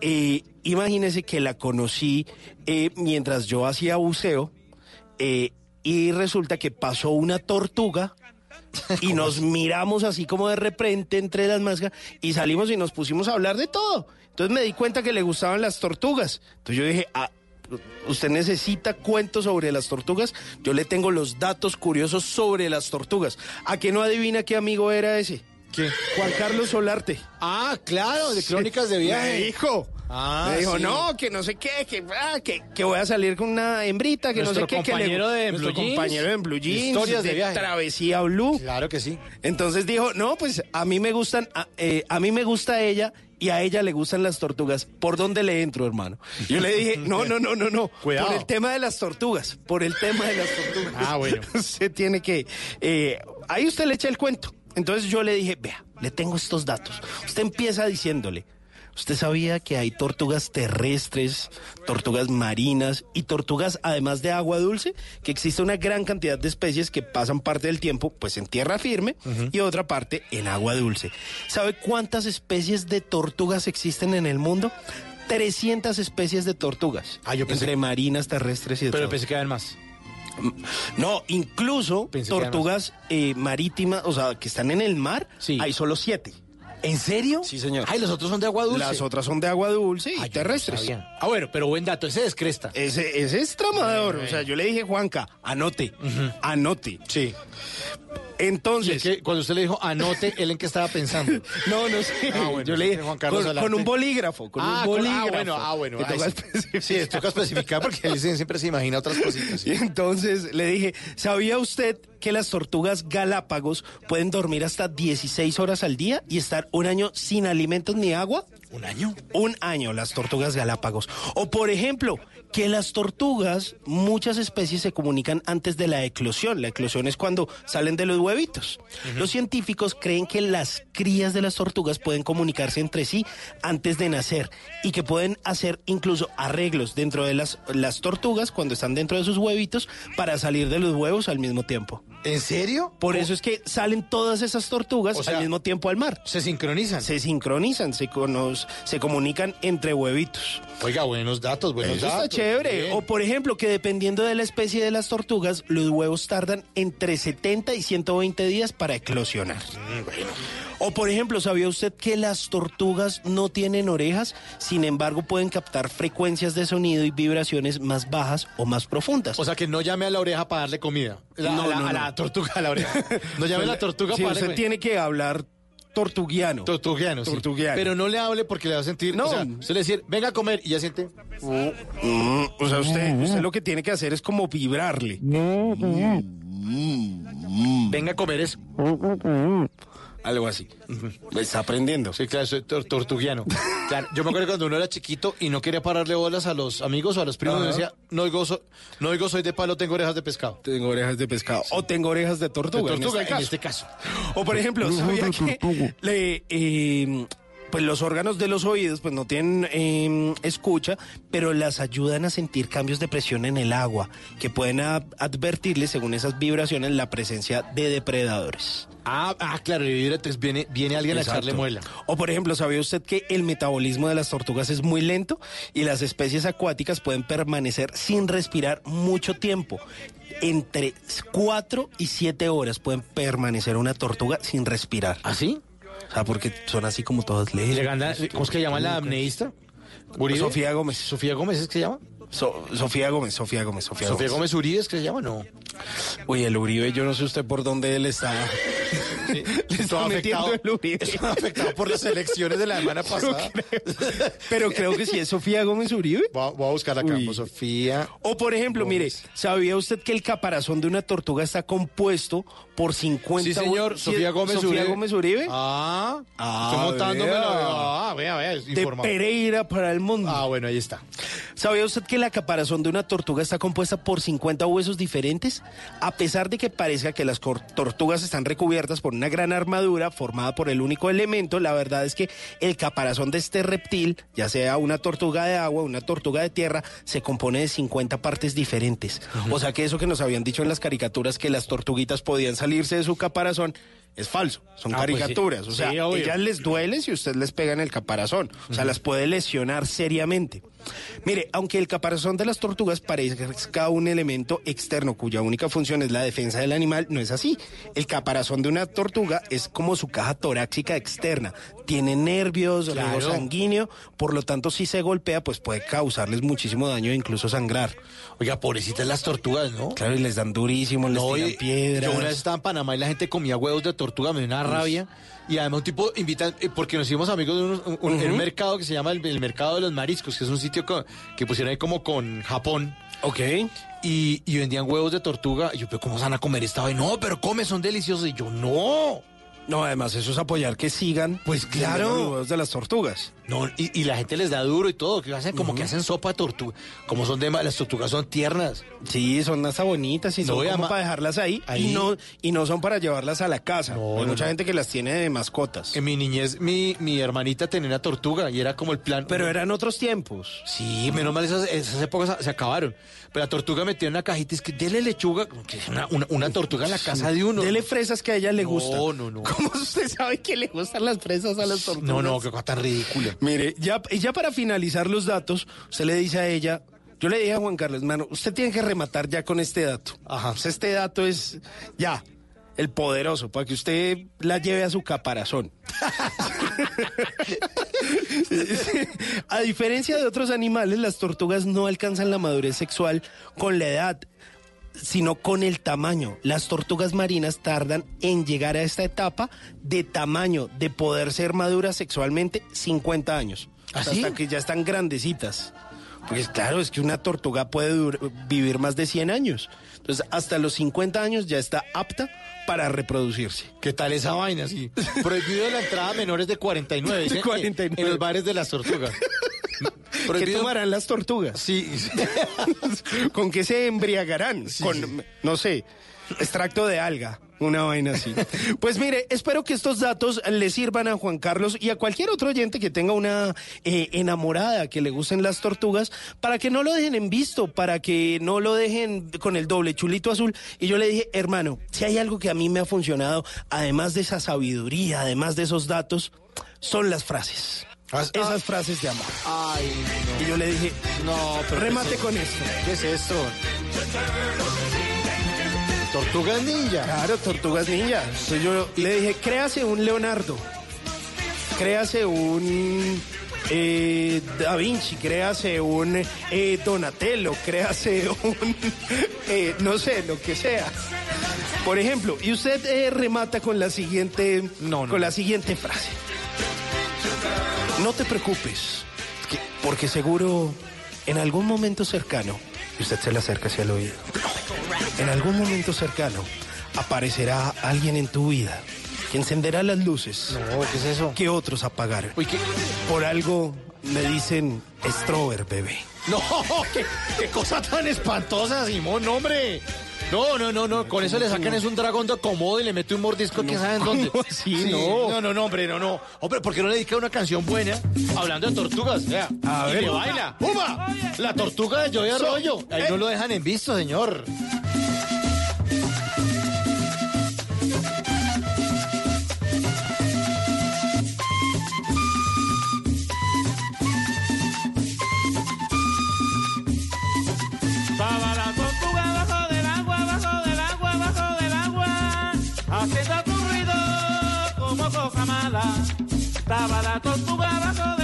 Speaker 10: eh, imagínese que la conocí eh, mientras yo hacía buceo eh, y resulta que pasó una tortuga y nos miramos así como de repente entre las máscaras y salimos y nos pusimos a hablar de todo. Entonces me di cuenta que le gustaban las tortugas. Entonces yo dije, ah, usted necesita cuentos sobre las tortugas. Yo le tengo los datos curiosos sobre las tortugas. ¿A qué no adivina qué amigo era ese?
Speaker 9: ¿Qué?
Speaker 10: Juan Carlos Solarte.
Speaker 9: Ah, claro, de crónicas de viaje.
Speaker 10: Me dijo.
Speaker 9: Ah,
Speaker 10: me dijo,
Speaker 9: sí.
Speaker 10: no, que no sé qué, que, ah, que, que voy a salir con una hembrita, que
Speaker 9: Nuestro
Speaker 10: no sé qué. que le-
Speaker 9: compañero de
Speaker 10: nuestro
Speaker 9: Blue Jeans.
Speaker 10: compañero en Blue Jeans.
Speaker 9: Historias de viaje.
Speaker 10: Travesía Blue.
Speaker 9: Claro que sí.
Speaker 10: Entonces dijo, no, pues a mí me gustan, a, eh, a mí me gusta ella y a ella le gustan las tortugas. ¿Por dónde le entro, hermano? Yo le dije, no, no, no, no, no.
Speaker 9: Cuidado.
Speaker 10: Por el tema de las tortugas. Por el tema de las tortugas.
Speaker 9: Ah, bueno.
Speaker 10: Usted tiene que. eh, ahí usted le echa el cuento. Entonces yo le dije, vea, le tengo estos datos. Usted empieza diciéndole. ¿Usted sabía que hay tortugas terrestres, tortugas marinas y tortugas además de agua dulce? Que existe una gran cantidad de especies que pasan parte del tiempo pues en tierra firme y otra parte en agua dulce. ¿Sabe cuántas especies de tortugas existen en el mundo? 300 especies de tortugas.
Speaker 9: Ah, yo pensé-
Speaker 10: entre marinas, terrestres y de
Speaker 9: Pero
Speaker 10: todo.
Speaker 9: pensé que eran más.
Speaker 10: No, incluso
Speaker 9: Pensé
Speaker 10: tortugas eh, marítimas, o sea, que están en el mar,
Speaker 9: Sí.
Speaker 10: hay solo siete.
Speaker 9: ¿En serio?
Speaker 10: Sí, señor.
Speaker 9: Ay, los otros son de agua dulce.
Speaker 10: Las otras son de agua dulce y
Speaker 9: Ay, yo no
Speaker 10: terrestres.
Speaker 9: Ah, bueno, pero buen dato, ese descresta.
Speaker 10: Ese, ese es tramador. O sea, yo le dije, Juanca, anote, anote.
Speaker 9: Sí.
Speaker 10: Entonces,
Speaker 9: Y es que cuando usted le dijo anote, ¿él en qué estaba pensando?
Speaker 10: no, no sé.
Speaker 9: Ah, bueno,
Speaker 10: yo le dije,
Speaker 9: Juan Carlos
Speaker 10: con, un bolígrafo, con
Speaker 9: ah,
Speaker 10: un
Speaker 9: con-
Speaker 10: bolígrafo.
Speaker 9: ah, bueno, ah, bueno. Ah,
Speaker 10: toca
Speaker 9: sí. Sí, toca especificar porque él siempre se imagina otras cositas.
Speaker 10: Y entonces le dije, ¿sabía usted que las tortugas galápagos pueden dormir hasta 16 horas al día y estar un año sin alimentos ni agua?
Speaker 9: ¿Un año?
Speaker 10: Un año las tortugas galápagos. O por ejemplo, que las tortugas, muchas especies se comunican antes de la eclosión. La eclosión es cuando salen de los huevitos. Los científicos creen que las crías de las tortugas pueden comunicarse entre sí antes de nacer y que pueden hacer incluso arreglos dentro de las, las tortugas cuando están dentro de sus huevitos para salir de los huevos al mismo tiempo.
Speaker 9: ¿En serio?
Speaker 10: Por eso es que salen todas esas tortugas
Speaker 9: O sea,
Speaker 10: al mismo tiempo al mar.
Speaker 9: Se sincronizan.
Speaker 10: Se sincronizan, se, cono- se comunican entre huevitos.
Speaker 9: Oiga, buenos datos, buenos
Speaker 10: Eso
Speaker 9: datos.
Speaker 10: está chévere.
Speaker 9: Bien.
Speaker 10: O por ejemplo, que dependiendo de la especie de las tortugas, los huevos tardan entre 70 y 120 días para eclosionar.
Speaker 9: Mm,
Speaker 10: O por ejemplo, ¿sabía usted que las tortugas no tienen orejas? Sin embargo, pueden captar frecuencias de sonido y vibraciones más bajas o más profundas.
Speaker 9: O sea, que no llame a la oreja para darle comida. La-
Speaker 10: No,
Speaker 9: a, la,
Speaker 10: no,
Speaker 9: a la tortuga a la oreja. No llame a la tortuga
Speaker 10: Sí,
Speaker 9: para
Speaker 10: usted
Speaker 9: darle
Speaker 10: tiene que hablar tortuguiano.
Speaker 9: Tortugiano, sí.
Speaker 10: Tortugiano.
Speaker 9: Pero no le hable porque le va a sentir.
Speaker 10: No.
Speaker 9: O sea, usted le decir, venga a comer y ya siente.
Speaker 10: Mm, o sea, usted, usted lo que tiene que hacer es como vibrarle.
Speaker 9: Venga a comer es.
Speaker 10: Algo así. Está aprendiendo.
Speaker 9: Sí, claro, soy tor- tortugiano. Claro, yo me acuerdo cuando uno era chiquito y no quería pararle bolas a los amigos o a los primos,
Speaker 10: Ajá.
Speaker 9: decía, no oigo, so- no oigo, soy de palo, tengo orejas de pescado.
Speaker 10: Tengo orejas de pescado. O tengo orejas de tortuga.
Speaker 9: De tortuga,
Speaker 10: en este caso.
Speaker 9: caso.
Speaker 10: O por ejemplo, ¿sabía que le, eh, pues los órganos de los oídos pues no tienen eh, escucha, pero las ayudan a sentir cambios de presión en el agua, que pueden a- advertirles, según esas vibraciones, la presencia de depredadores.
Speaker 9: Ah, ah, claro, y entonces viene, viene alguien a echarle muela.
Speaker 10: O por ejemplo, ¿sabía usted que el metabolismo de las tortugas es muy lento y las especies acuáticas pueden permanecer sin respirar mucho tiempo? Entre 4 y 7 horas pueden permanecer una tortuga sin respirar.
Speaker 9: ¿Ah, sí?
Speaker 10: O sea, porque son así como todas
Speaker 9: Y
Speaker 10: leves.
Speaker 9: le gana, ¿cómo es que llama la amneísta?
Speaker 10: Sofía Gómez.
Speaker 9: Sofía Gómez es que se llama.
Speaker 10: So- Sofía Gómez, Sofía Gómez, Sofía,
Speaker 9: Sofía Gómez Uribe es que se llama, no.
Speaker 10: Uy, el Uribe, yo no sé usted por dónde él está. Le está metiendo
Speaker 9: afectado,
Speaker 10: el Uribe.
Speaker 9: afectado por las elecciones de la semana pasada.
Speaker 10: Pero creo que sí es Sofía Gómez Uribe.
Speaker 9: Voy a, voy a buscar acá,
Speaker 10: Uy.
Speaker 9: Sofía.
Speaker 10: O por ejemplo, mire, ¿sabía usted que el caparazón de una tortuga está compuesto por 50
Speaker 9: Sí, señor, Sofía Gómez
Speaker 10: Sofía
Speaker 9: Uribe.
Speaker 10: Gómez Uribe?
Speaker 9: Ah,
Speaker 10: Ah,
Speaker 9: estoy montándome
Speaker 10: vea.
Speaker 9: la- Ah, vea, vea,
Speaker 10: de. Pereira para el mundo.
Speaker 9: Ah, bueno, ahí está.
Speaker 10: ¿Sabía usted que la caparazón de una tortuga está compuesta por 50 huesos diferentes? A pesar de que parezca que las tortugas están recubiertas por una gran armadura formada por el único elemento, la verdad es que el caparazón de este reptil, ya sea una tortuga de agua, una tortuga de tierra, se compone de 50 partes diferentes. O sea que eso que nos habían dicho en las caricaturas que las tortuguitas podían salirse de su caparazón es falso, son
Speaker 9: Ah, pues sí.
Speaker 10: caricaturas. O sea,
Speaker 9: Sí,
Speaker 10: ellas les duele si usted les pega en el caparazón. O sea, las puede lesionar seriamente. Mire, aunque el caparazón de las tortugas parezca un elemento externo cuya única función es la defensa del animal, no es así. El caparazón de una tortuga es como su caja torácica externa. Tiene nervios,
Speaker 9: Claro.
Speaker 10: riego sanguíneo, por lo tanto, si se golpea, pues puede causarles muchísimo daño e incluso sangrar.
Speaker 9: Oiga, pobrecitas las tortugas, ¿no?
Speaker 10: Claro, y les dan durísimo, les
Speaker 9: No,
Speaker 10: tiran
Speaker 9: y-
Speaker 10: piedras.
Speaker 9: Yo una vez estaba en Panamá y la gente comía huevos de tortuga, me dio una rabia. Y además un tipo invita, eh, porque nos hicimos amigos de un mercado que se llama el, el Mercado de los Mariscos, que es un sitio co- que pusieron ahí como con Japón.
Speaker 10: Ok.
Speaker 9: Y, y vendían huevos de tortuga. Y yo, pero ¿cómo se van a comer esta vez? No, pero come, son deliciosos. Y yo, no.
Speaker 10: No, además, eso es apoyar que sigan.
Speaker 9: Pues claro.
Speaker 10: vendiendo los de las tortugas.
Speaker 9: No, y, y la gente les da duro y todo, que hacen como que hacen sopa de tortuga. Como son de las tortugas son tiernas.
Speaker 10: Sí, son hasta bonitas y
Speaker 9: No,
Speaker 10: son como para dejarlas ahí,
Speaker 9: ahí.
Speaker 10: Y, no, y no son para llevarlas a la casa.
Speaker 9: No,
Speaker 10: Hay
Speaker 9: no,
Speaker 10: mucha
Speaker 9: no.
Speaker 10: gente que las tiene de mascotas.
Speaker 9: En mi niñez, mi, mi hermanita tenía una tortuga y era como el plan.
Speaker 10: Pero eran otros tiempos.
Speaker 9: Sí, menos mal esas, esas épocas se acabaron. Pero la tortuga metía en una cajita y es que dele lechuga, que es una, una, una tortuga en la casa de uno.
Speaker 10: Dele fresas que a ella le
Speaker 9: No,
Speaker 10: gustan.
Speaker 9: no, no.
Speaker 10: ¿Cómo usted sabe que le gustan las fresas a las tortugas?
Speaker 9: No, no, qué cosa tan ridícula.
Speaker 10: Mire, ya, y ya para finalizar los datos, usted le dice a ella, Yo le dije a Juan Carlos, hermano, usted tiene que rematar ya con este dato. Ajá. este dato es ya, el poderoso, para que usted la lleve a su caparazón. a diferencia de otros animales, las tortugas no alcanzan la madurez sexual con la edad sino con el tamaño. Las tortugas marinas tardan en llegar a esta etapa de tamaño, de poder ser maduras sexualmente 50 años.
Speaker 9: ¿Ah, sí?
Speaker 10: Hasta que ya están grandecitas. Pues claro, es que una tortuga puede vivir más de 100 años. Entonces, hasta los 50 años ya está apta para reproducirse.
Speaker 9: ¿Qué tal esa vaina? Sí. Prohibido la entrada a menores de 49. dicen,
Speaker 10: De 49.
Speaker 9: En los bares de las tortugas.
Speaker 10: ¿Qué tomarán las tortugas?
Speaker 9: Sí.
Speaker 10: ¿Con qué se embriagarán? Con, no sé, extracto de alga, una vaina así. Pues mire, espero que estos datos le sirvan a Juan Carlos y a cualquier otro oyente que tenga una eh, enamorada que le gusten las tortugas, para que no lo dejen en visto, para que no lo dejen con el doble chulito azul. Y yo le dije, hermano, si hay algo que a mí me ha funcionado, además de esa sabiduría, además de esos datos, son las frases. Esas frases de amor.
Speaker 9: Ay,
Speaker 10: Y yo le dije,
Speaker 9: no, pero
Speaker 10: remate
Speaker 9: ¿qué es-
Speaker 10: con esto.
Speaker 9: ¿Qué es esto? Tortugas ninja.
Speaker 10: Claro, tortugas ninja. Entonces yo le dije, créase un Leonardo, créase un eh, Da Vinci, créase un eh, Donatello, créase un, eh, no sé, lo que sea. Por ejemplo, y usted remata con la siguiente, con la siguiente frase. No te preocupes, que- porque seguro en algún momento cercano, y usted se le acerca hacia el oído, en algún momento cercano aparecerá alguien en tu vida que encenderá las luces.
Speaker 9: No, ¿qué es eso?
Speaker 10: Que otros apagaron. Por algo me dicen Strober, bebé.
Speaker 9: No, ¿qué, qué cosa tan espantosa, Simón, hombre. No, no, no, no, con eso le sacan es un dragón de comodo y le mete un mordisco que saben dónde. Sí,
Speaker 10: No.
Speaker 9: no, no, no, hombre, no, no. Hombre, ¿por qué no le dedica una canción buena hablando de tortugas? Vea,
Speaker 10: A
Speaker 9: y
Speaker 10: ver.
Speaker 9: le baila. ¡Uba! La tortuga de Joey Arroyo. Ahí
Speaker 10: eh.
Speaker 9: no lo dejan en visto, señor.
Speaker 12: la tortuga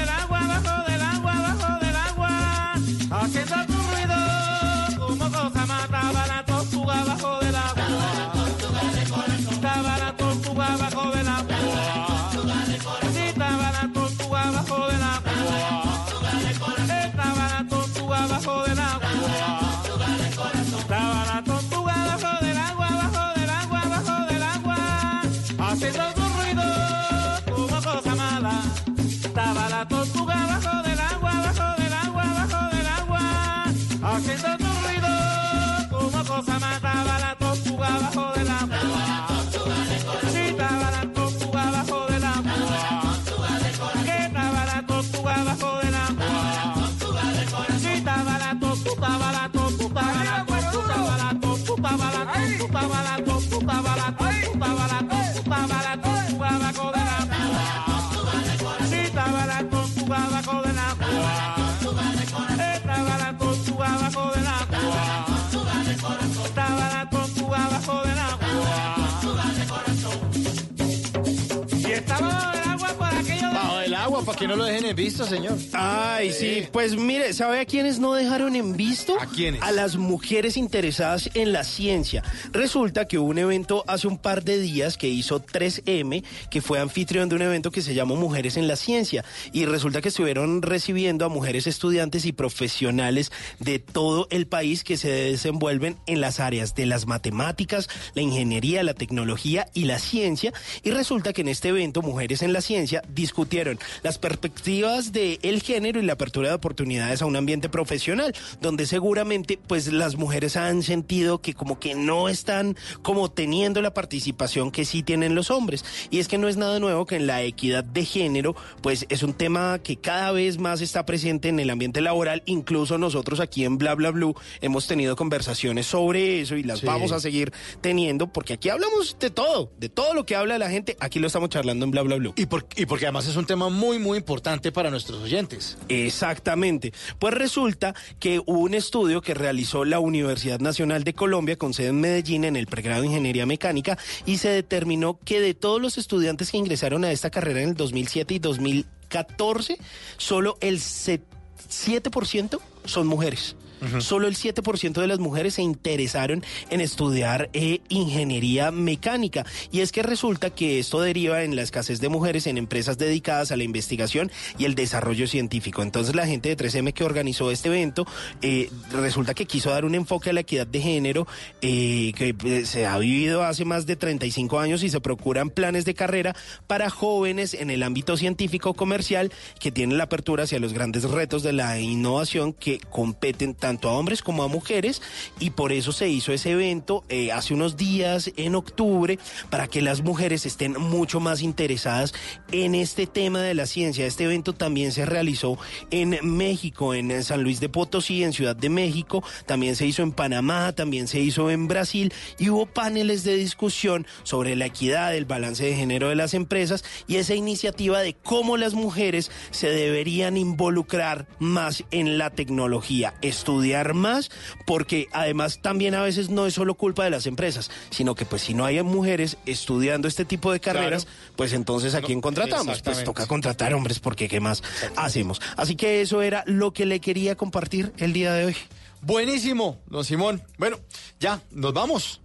Speaker 12: que
Speaker 9: no lo dejen en visto, señor.
Speaker 10: Ay, sí, pues mire, ¿sabe a quiénes no dejaron en visto?
Speaker 9: ¿A quiénes?
Speaker 10: A las mujeres interesadas en la ciencia. Resulta que hubo un evento hace un par de días que hizo 3M, que fue anfitrión de un evento que se llamó Mujeres en la Ciencia. Y resulta que estuvieron recibiendo a mujeres estudiantes y profesionales de todo el país que se desenvuelven en las áreas de las matemáticas, la ingeniería, la tecnología y la ciencia. Y resulta que en este evento, Mujeres en la Ciencia, discutieron las perspectivas del género y la apertura de oportunidades a un ambiente profesional, donde seguramente pues las mujeres han sentido que como que no están como teniendo la participación que sí tienen los hombres. Y es que no es nada nuevo que en la equidad de género pues es un tema que cada vez más está presente en el ambiente laboral, incluso nosotros aquí en Bla Bla Blue hemos tenido conversaciones sobre eso y las
Speaker 9: Sí.
Speaker 10: vamos a seguir teniendo porque aquí hablamos de todo, de todo lo que habla la gente, aquí lo estamos charlando en Bla Bla Blue.
Speaker 9: Y, por- y porque además es un tema muy, muy importante para nuestros oyentes.
Speaker 10: Exactamente. Pues resulta que hubo un estudio que realizó la Universidad Nacional de Colombia con sede en Medellín en el pregrado de Ingeniería Mecánica y se determinó que de todos los estudiantes que ingresaron a esta carrera en el 2007 y 2014, solo el se- 7% son mujeres. Solo el 7% de las mujeres se interesaron en estudiar eh, ingeniería mecánica. Y es que resulta que esto deriva en la escasez de mujeres en empresas dedicadas a la investigación y el desarrollo científico. Entonces la gente de 3M que organizó este evento eh, resulta que quiso dar un enfoque a la equidad de género eh, que eh, se ha vivido hace más de 35 años y se procuran planes de carrera para jóvenes en el ámbito científico comercial que tienen la apertura hacia los grandes retos de la innovación que competen tanto a hombres como a mujeres y por eso se hizo ese evento eh, hace unos días en octubre para que las mujeres estén mucho más interesadas en este tema de la ciencia. Este evento también se realizó en México, en San Luis de Potosí, en Ciudad de México, también se hizo en Panamá, también se hizo en Brasil y hubo paneles de discusión sobre la equidad, el balance de género de las empresas y esa iniciativa de cómo las mujeres se deberían involucrar más en la tecnología, estudiar más, porque además también a veces no es solo culpa de las empresas, sino que pues si no hay mujeres estudiando este tipo de carreras, pues entonces a quién contratamos? Pues toca contratar hombres porque qué más hacemos. Así que eso era lo que le quería compartir el día de hoy.
Speaker 9: Buenísimo, don Simón. Bueno, ya, nos vamos.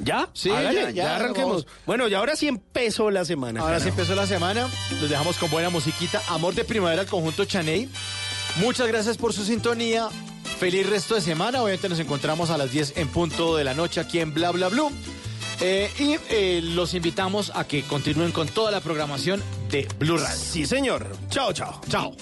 Speaker 10: ¿Ya?
Speaker 9: Sí,
Speaker 10: Hágale,
Speaker 9: ya, ya,
Speaker 10: arranquemos. Bueno, y ahora sí empezó la semana.
Speaker 9: Ahora sí empezó la semana. Los dejamos con buena musiquita. Amor de primavera al conjunto Chaney. Muchas gracias por su sintonía. Feliz resto de semana. Obviamente nos encontramos a las 10 en punto de la noche aquí en Bla Bla Blue. Eh, y eh, los invitamos a que continúen con toda la programación de Blue Radio.
Speaker 10: Sí, señor. Chao, chao.
Speaker 9: Chao.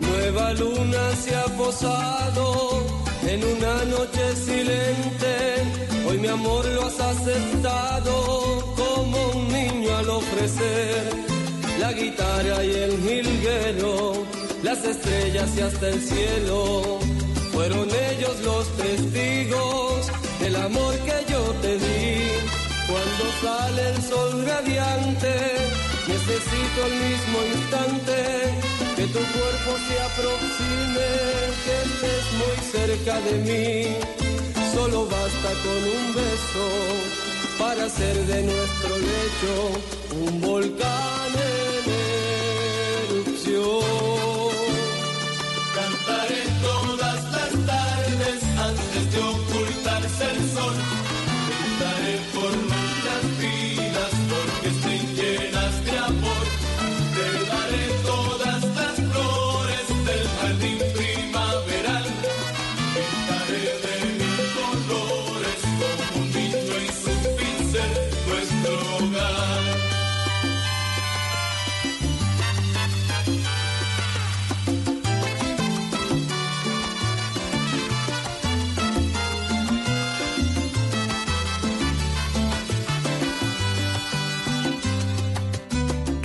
Speaker 15: Nueva luna se ha posado en una noche silente. Hoy mi amor lo has aceptado como un niño al ofrecer la guitarra y el jilguero, las estrellas y hasta el cielo. Fueron ellos los testigos del amor que yo te di. Cuando sale el sol radiante, necesito al mismo instante que tu cuerpo se aproxime, que estés muy cerca de mí. Solo basta con un beso para hacer de nuestro lecho un volcán en erupción.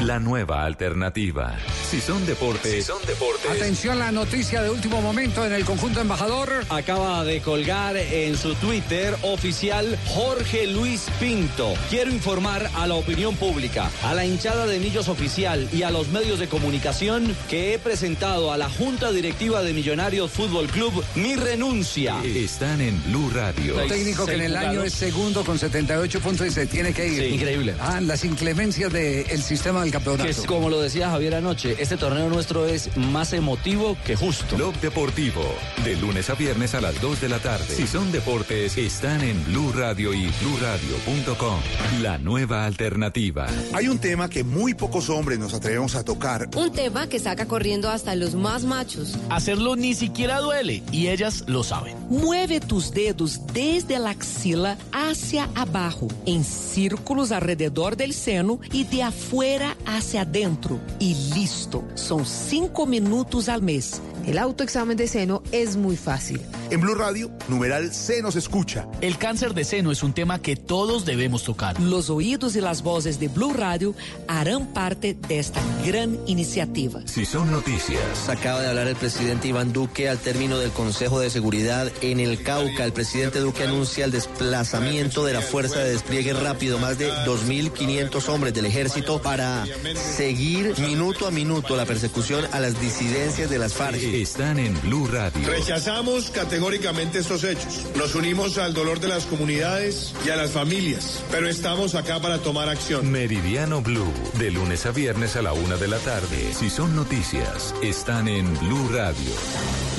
Speaker 6: la nueva alternativa. Si son deportes, son deportes.
Speaker 16: Atención, la noticia de último momento en el conjunto embajador.
Speaker 17: Acaba de colgar en su Twitter oficial Jorge Luis Pinto. Quiero informar a la opinión pública, a la hinchada de Millos oficial y a los medios de comunicación que he presentado a la Junta Directiva de Millonarios Fútbol Club mi renuncia.
Speaker 6: Están en Blue Radio.
Speaker 16: Un técnico que en el año es segundo con 78 puntos y se tiene que ir.
Speaker 17: Sí, increíble.
Speaker 16: Ah, las inclemencias del sistema del campeonato.
Speaker 17: Que es como lo decía Javier anoche, este torneo nuestro es más emotivo que justo.
Speaker 6: Blog Deportivo, de lunes a viernes a las 2 de la tarde. Si son deportes, están en Blue Radio y BlueRadio.com. La nueva alternativa.
Speaker 18: Hay un tema que muy pocos hombres nos atrevemos a tocar.
Speaker 19: Un tema que saca corriendo hasta los más machos.
Speaker 20: Hacerlo ni siquiera duele y ellas lo saben.
Speaker 21: Mueve tus dedos desde la axila hacia abajo, en círculos alrededor del seno y de afuera hacia adentro. Y listo. Son cinco minutos al mes.
Speaker 19: El autoexamen de seno es muy fácil.
Speaker 18: En Blue Radio, numeral se nos escucha.
Speaker 20: El cáncer de seno es un tema que todos debemos tocar.
Speaker 21: Los oídos y las voces de Blue Radio harán parte de esta gran iniciativa.
Speaker 6: Si son noticias.
Speaker 17: Acaba de hablar el presidente Iván Duque al término del Consejo de Seguridad en el Cauca. El presidente Duque anuncia el desplazamiento de la Fuerza de Despliegue Rápido, más de 2.500 hombres del ejército para seguir minuto a minuto la persecución a las disidencias de las FARC.
Speaker 6: Están en Blue Radio.
Speaker 22: Rechazamos categóricamente estos hechos. Nos unimos al dolor de las comunidades y a las familias, pero estamos acá para tomar acción.
Speaker 6: Meridiano Blue, de lunes a viernes a la una de la tarde. Si son noticias, están en Blue Radio.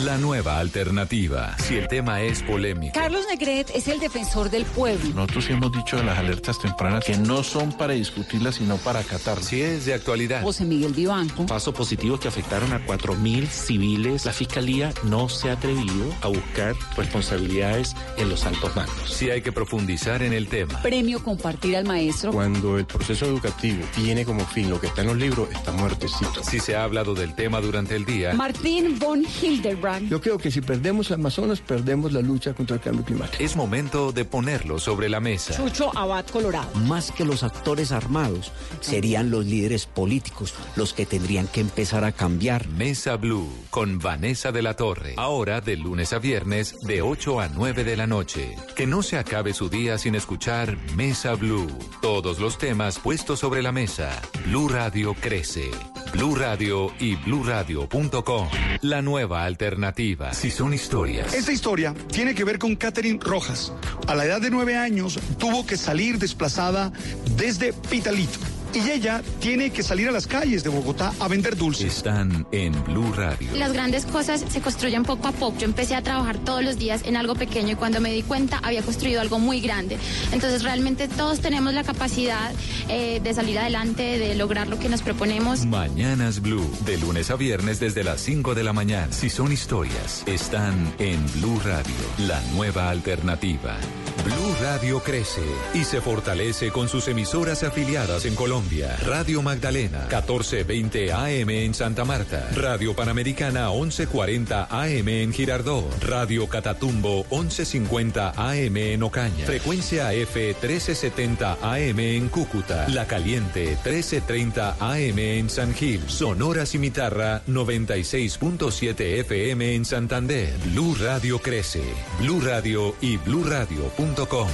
Speaker 6: La nueva alternativa. Si el tema es polémico.
Speaker 23: Carlos Negret es el defensor del pueblo.
Speaker 24: Nosotros sí hemos dicho de las alertas tempranas que no son para discutirlas, sino para acatarlas.
Speaker 6: Si es de actualidad.
Speaker 23: José Miguel Vivanco.
Speaker 25: Pasos positivos que afectaron a 4.000 civiles. La fiscalía no se ha atrevido a buscar responsabilidades en los altos mandos.
Speaker 6: Si hay que profundizar en el tema.
Speaker 23: Premio Compartir al Maestro.
Speaker 24: Cuando el proceso educativo tiene como fin lo que está en los libros, está muertecito.
Speaker 6: Si se ha hablado del tema durante el día.
Speaker 23: Martín von Hildebrand.
Speaker 26: Yo creo que si perdemos Amazonas, perdemos la lucha contra el cambio climático.
Speaker 6: Es momento de ponerlo sobre la mesa.
Speaker 23: Chucho Abad Colorado.
Speaker 27: Más que los actores armados, serían los líderes políticos los que tendrían que empezar a cambiar.
Speaker 6: Mesa Blue con Vanessa de la Torre. Ahora de lunes a viernes de 8 a 9 de la noche. Que no se acabe su día sin escuchar Mesa Blue. Todos los temas puestos sobre la mesa. Blue Radio crece. Blue Radio y bluradio.com. La nueva alternativa. Si son historias.
Speaker 28: Esta historia tiene que ver con Catherine Rojas. A la edad de nueve años tuvo que salir desplazada desde Pitalito. Y ella tiene que salir a las calles de Bogotá a vender dulces.
Speaker 6: Están en Blue Radio.
Speaker 29: Las grandes cosas se construyen poco a poco. Yo empecé a trabajar todos los días en algo pequeño y cuando me di cuenta había construido algo muy grande. Entonces realmente todos tenemos la capacidad eh, de salir adelante, de lograr lo que nos proponemos.
Speaker 6: Mañanas Blue, de lunes a viernes desde las 5 de la mañana. Si son historias, están en Blue Radio, la nueva alternativa. Blue Radio crece y se fortalece con sus emisoras afiliadas en Colombia. Radio Magdalena, 1420 AM en Santa Marta. Radio Panamericana, 1140 AM en Girardot. Radio Catatumbo, 1150 AM en Ocaña. Frecuencia F, 1370 AM en Cúcuta. La Caliente, 1330 AM en San Gil. Sonora Cimitarra, 96.7 FM en Santander. Blue Radio crece. Blue Radio y bluradio.com.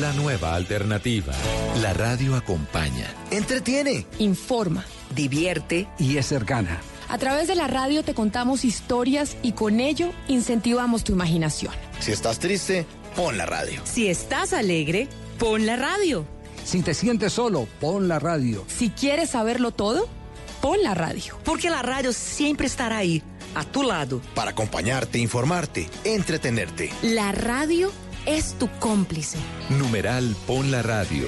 Speaker 6: La nueva alternativa. La radio acompaña.
Speaker 30: Entretiene.
Speaker 21: Informa.
Speaker 16: Divierte. Y es cercana.
Speaker 23: A través de la radio te contamos historias y con ello incentivamos tu imaginación.
Speaker 30: Si estás triste, pon la radio.
Speaker 21: Si estás alegre, pon la radio.
Speaker 16: Si te sientes solo, pon la radio.
Speaker 23: Si quieres saberlo todo, pon la radio.
Speaker 21: Porque la radio siempre estará ahí, a tu lado.
Speaker 30: Para acompañarte, informarte, entretenerte.
Speaker 23: La radio es tu cómplice.
Speaker 6: Numeral Pon la Radio.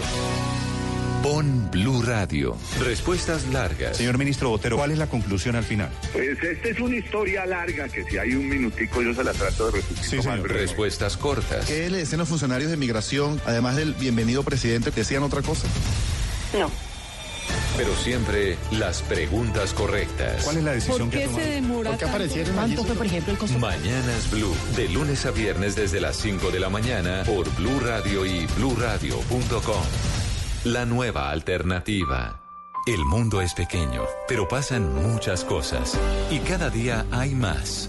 Speaker 6: Pon Blue Radio. Respuestas largas.
Speaker 4: Señor ministro Botero, ¿cuál es la conclusión al final?
Speaker 11: Pues esta es una historia larga que si hay un minutico yo se la trato de resumir.
Speaker 4: Sí, señor.
Speaker 6: Respuestas cortas.
Speaker 4: ¿Qué le decían los funcionarios de migración, además del bienvenido presidente, que decían otra cosa?
Speaker 29: No.
Speaker 6: Pero siempre las preguntas correctas.
Speaker 4: ¿Cuál es la decisión
Speaker 23: ¿Por
Speaker 4: que
Speaker 23: qué
Speaker 4: ha
Speaker 23: se demora
Speaker 24: Porque
Speaker 23: tanto?
Speaker 24: aparecieron
Speaker 23: ¿Cuánto fue, por ejemplo, el costo?
Speaker 6: Mañanas Blue, de lunes a viernes desde las 5 de la mañana por Blue Radio y bluradio.com. La nueva alternativa. El mundo es pequeño, pero pasan muchas cosas. Y cada día hay más.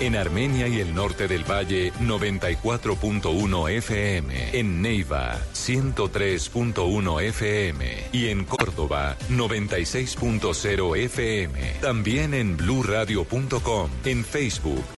Speaker 6: En Armenia y el norte del Valle, 94.1 FM. En Neiva, 103.1 FM. Y en Córdoba, 96.0 FM. También en bluradio.com, en Facebook